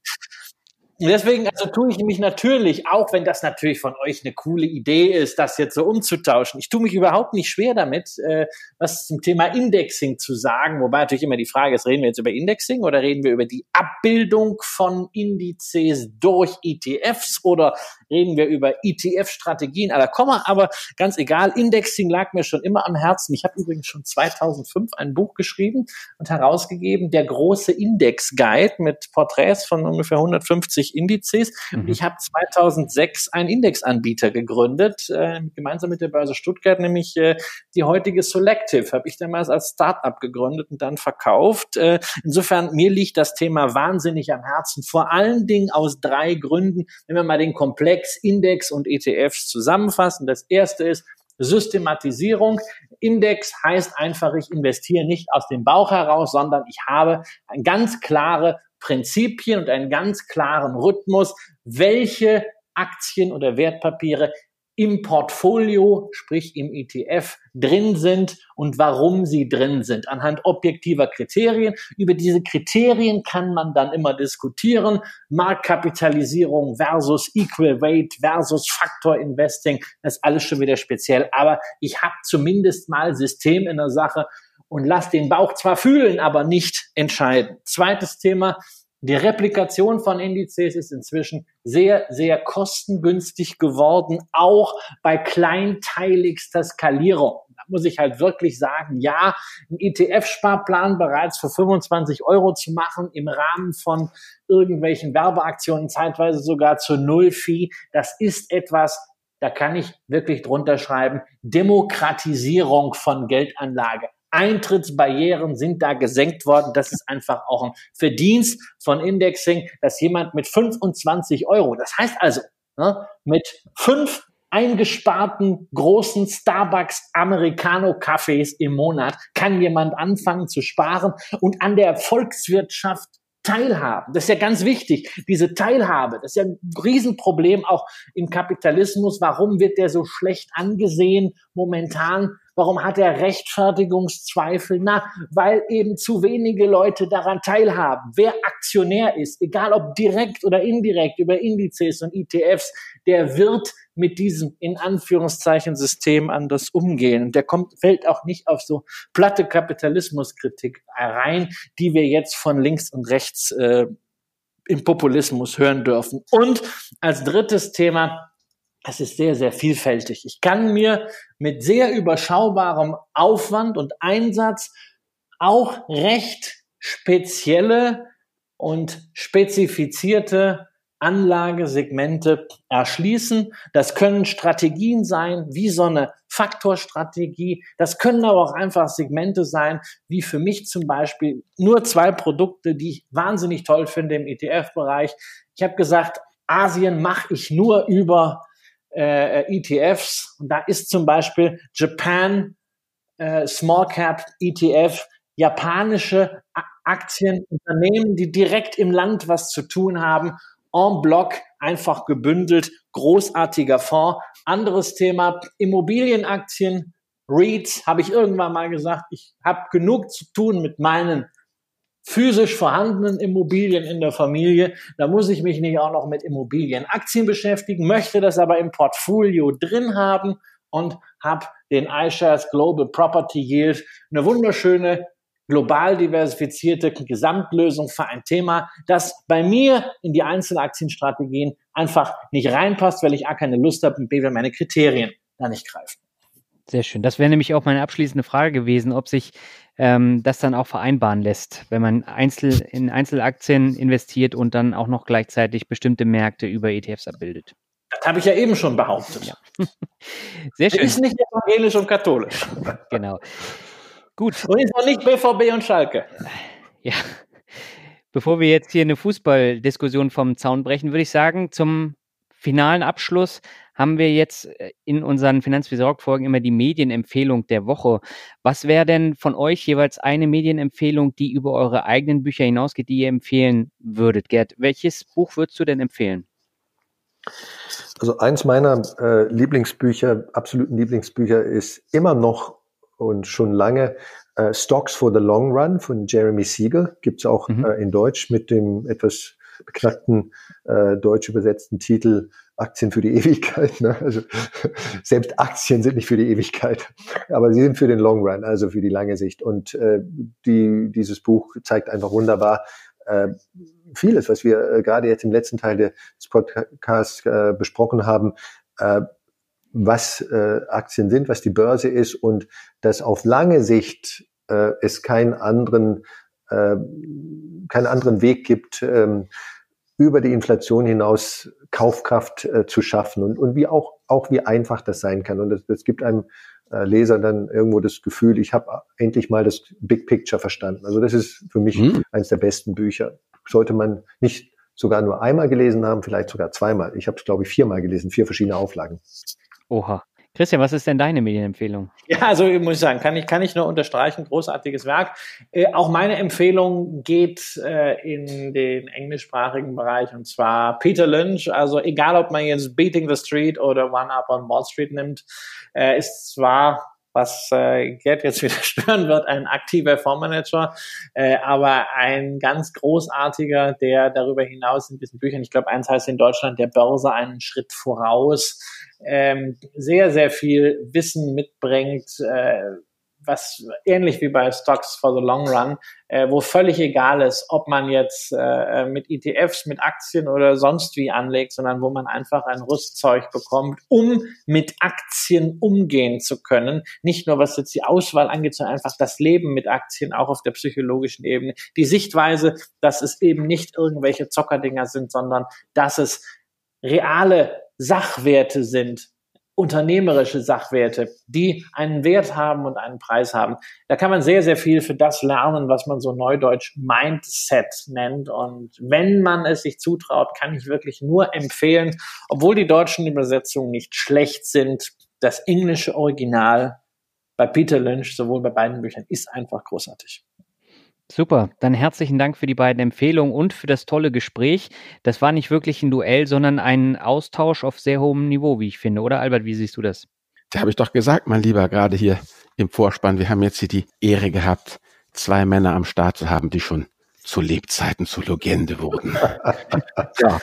Deswegen also tue ich mich natürlich, auch wenn das natürlich von euch eine coole Idee ist, das jetzt so umzutauschen, ich tue mich überhaupt nicht schwer damit, äh, was zum Thema Indexing zu sagen. Wobei natürlich immer die Frage ist, reden wir jetzt über Indexing oder reden wir über die Abbildung von Indizes durch ETFs oder reden wir über ETF-Strategien aller Komma, aber ganz egal, Indexing lag mir schon immer am Herzen. Ich habe übrigens schon 2005 ein Buch geschrieben und herausgegeben, der große Index-Guide mit Porträts von ungefähr 150 Indizes. Mhm. Ich habe 2006 einen Indexanbieter gegründet, äh, gemeinsam mit der Börse Stuttgart, nämlich äh, die heutige Selective, habe ich damals als Startup gegründet und dann verkauft. Äh, insofern, mir liegt das Thema wahnsinnig am Herzen, vor allen Dingen aus drei Gründen. Wenn wir mal den Komplex Index, und ETFs zusammenfassen. Das erste ist Systematisierung. Index heißt einfach, ich investiere nicht aus dem Bauch heraus, sondern ich habe ganz klare Prinzipien und einen ganz klaren Rhythmus, welche Aktien oder Wertpapiere im Portfolio, sprich im ETF, drin sind und warum sie drin sind, anhand objektiver Kriterien. Über diese Kriterien kann man dann immer diskutieren. Marktkapitalisierung versus Equal Weight versus Factor Investing, das ist alles schon wieder speziell. Aber ich habe zumindest mal System in der Sache und lass den Bauch zwar fühlen, aber nicht entscheiden. Zweites Thema, die Replikation von Indizes ist inzwischen sehr, sehr kostengünstig geworden, auch bei kleinteiligster Skalierung. Da muss ich halt wirklich sagen, ja, einen ETF-Sparplan bereits für 25 Euro zu machen im Rahmen von irgendwelchen Werbeaktionen, zeitweise sogar zur Null-Fee, das ist etwas, da kann ich wirklich drunter schreiben, Demokratisierung von Geldanlage. Eintrittsbarrieren sind da gesenkt worden. Das ist einfach auch ein Verdienst von Indexing, dass jemand mit 25 Euro, das heißt also, ne, mit fünf eingesparten großen Starbucks Americano Cafés im Monat kann jemand anfangen zu sparen und an der Volkswirtschaft teilhaben. Das ist ja ganz wichtig, diese Teilhabe. Das ist ja ein Riesenproblem auch im Kapitalismus. Warum wird der so schlecht angesehen momentan? Warum hat er Rechtfertigungszweifel? Na, weil eben zu wenige Leute daran teilhaben. Wer Aktionär ist, egal ob direkt oder indirekt über Indizes und ETFs, der wird mit diesem in Anführungszeichen System anders umgehen. Und der kommt, fällt auch nicht auf so platte Kapitalismuskritik rein, die wir jetzt von links und rechts äh, im Populismus hören dürfen. Und als drittes Thema es ist sehr, sehr vielfältig. Ich kann mir mit sehr überschaubarem Aufwand und Einsatz auch recht spezielle und spezifizierte Anlagesegmente erschließen. Das können Strategien sein, wie so eine Faktorstrategie. Das können aber auch einfach Segmente sein, wie für mich zum Beispiel nur zwei Produkte, die ich wahnsinnig toll finde im ETF-Bereich. Ich habe gesagt, Asien mache ich nur über äh, ETFs. Und da ist zum Beispiel Japan äh, Small Cap ETF, japanische Aktien, Unternehmen, die direkt im Land was zu tun haben en bloc einfach gebündelt, großartiger Fonds. Anderes Thema, Immobilienaktien, REITs, habe ich irgendwann mal gesagt, ich habe genug zu tun mit meinen physisch vorhandenen Immobilien in der Familie. Da muss ich mich nicht auch noch mit Immobilienaktien beschäftigen, möchte das aber im Portfolio drin haben und habe den iShares Global Property Yield, eine wunderschöne global diversifizierte Gesamtlösung für ein Thema, das bei mir in die Einzelaktienstrategien einfach nicht reinpasst, weil ich A keine Lust habe und B, weil meine Kriterien da nicht greifen. Sehr schön. Das wäre nämlich auch meine abschließende Frage gewesen, ob sich ähm, das dann auch vereinbaren lässt, wenn man Einzel in Einzelaktien investiert und dann auch noch gleichzeitig bestimmte Märkte über ETFs abbildet. Das habe ich ja eben schon behauptet. Ja. Sehr schön. Ist nicht evangelisch und katholisch. Genau. Gut. Und ist auch nicht BVB und Schalke. Ja. Bevor wir jetzt hier eine Fußballdiskussion vom Zaun brechen, würde ich sagen, zum finalen Abschluss haben wir jetzt äh, in unseren Finanzvisor-Folgen immer die Medienempfehlung der Woche. Was wäre denn von euch jeweils eine Medienempfehlung, die über eure eigenen Bücher hinausgeht, die ihr empfehlen würdet? Gerd, welches Buch würdest du denn empfehlen? Also eins meiner äh, Lieblingsbücher, absoluten Lieblingsbücher ist immer noch und schon lange äh, Stocks for the Long Run von Jeremy Siegel. Gibt's auch mhm. äh, in Deutsch mit dem etwas beknackten äh, deutsch übersetzten Titel Aktien für die Ewigkeit. Ne? Also selbst Aktien sind nicht für die Ewigkeit, aber sie sind für den Long Run, also für die lange Sicht. Und äh, die, dieses Buch zeigt einfach wunderbar äh, vieles, was wir äh, gerade jetzt im letzten Teil des Podcasts äh, besprochen haben. Äh, was äh, Aktien sind, was die Börse ist und dass auf lange Sicht äh, es keinen anderen, äh, keinen anderen Weg gibt, ähm, über die Inflation hinaus Kaufkraft äh, zu schaffen und, und wie auch, auch wie einfach das sein kann. Und das, das gibt einem äh, Leser dann irgendwo das Gefühl, ich habe endlich mal das Big Picture verstanden. Also das ist für mich mhm. eines der besten Bücher. Sollte man nicht sogar nur einmal gelesen haben, vielleicht sogar zweimal. Ich habe es, glaube ich, viermal gelesen, vier verschiedene Auflagen. Oha. Christian, was ist denn deine Medienempfehlung? Ja, also muss ich sagen, kann ich, kann ich nur unterstreichen, großartiges Werk. Äh, auch meine Empfehlung geht äh, in den englischsprachigen Bereich und zwar Peter Lynch. Also egal, ob man jetzt Beating the Street oder One Up on Wall Street nimmt, äh, ist zwar was äh, Gerd jetzt wieder stören wird, ein aktiver Fondsmanager, äh, aber ein ganz großartiger, der darüber hinaus in diesen Büchern, ich glaube, eins heißt in Deutschland der Börse einen Schritt voraus, ähm, sehr, sehr viel Wissen mitbringt, äh, was ähnlich wie bei Stocks for the Long Run, äh, wo völlig egal ist, ob man jetzt äh, mit ETFs, mit Aktien oder sonst wie anlegt, sondern wo man einfach ein Rüstzeug bekommt, um mit Aktien umgehen zu können. Nicht nur was jetzt die Auswahl angeht, sondern einfach das Leben mit Aktien auch auf der psychologischen Ebene. Die Sichtweise, dass es eben nicht irgendwelche Zockerdinger sind, sondern dass es reale Sachwerte sind, unternehmerische Sachwerte, die einen Wert haben und einen Preis haben. Da kann man sehr, sehr viel für das lernen, was man so neudeutsch Mindset nennt. Und wenn man es sich zutraut, kann ich wirklich nur empfehlen, obwohl die deutschen Übersetzungen nicht schlecht sind, das englische Original bei Peter Lynch, sowohl bei beiden Büchern, ist einfach großartig. Super, dann herzlichen Dank für die beiden Empfehlungen und für das tolle Gespräch. Das war nicht wirklich ein Duell, sondern ein Austausch auf sehr hohem Niveau, wie ich finde, oder Albert, wie siehst du das? Da habe ich doch gesagt, mein Lieber, gerade hier im Vorspann, wir haben jetzt hier die Ehre gehabt, zwei Männer am Start zu haben, die schon zu Lebzeiten zur Legende wurden. ja.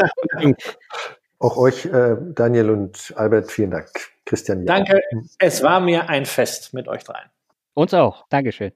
Auch euch, äh, Daniel und Albert, vielen Dank. Christian. Danke, es war mir ein Fest mit euch dreien. Uns auch. Dankeschön.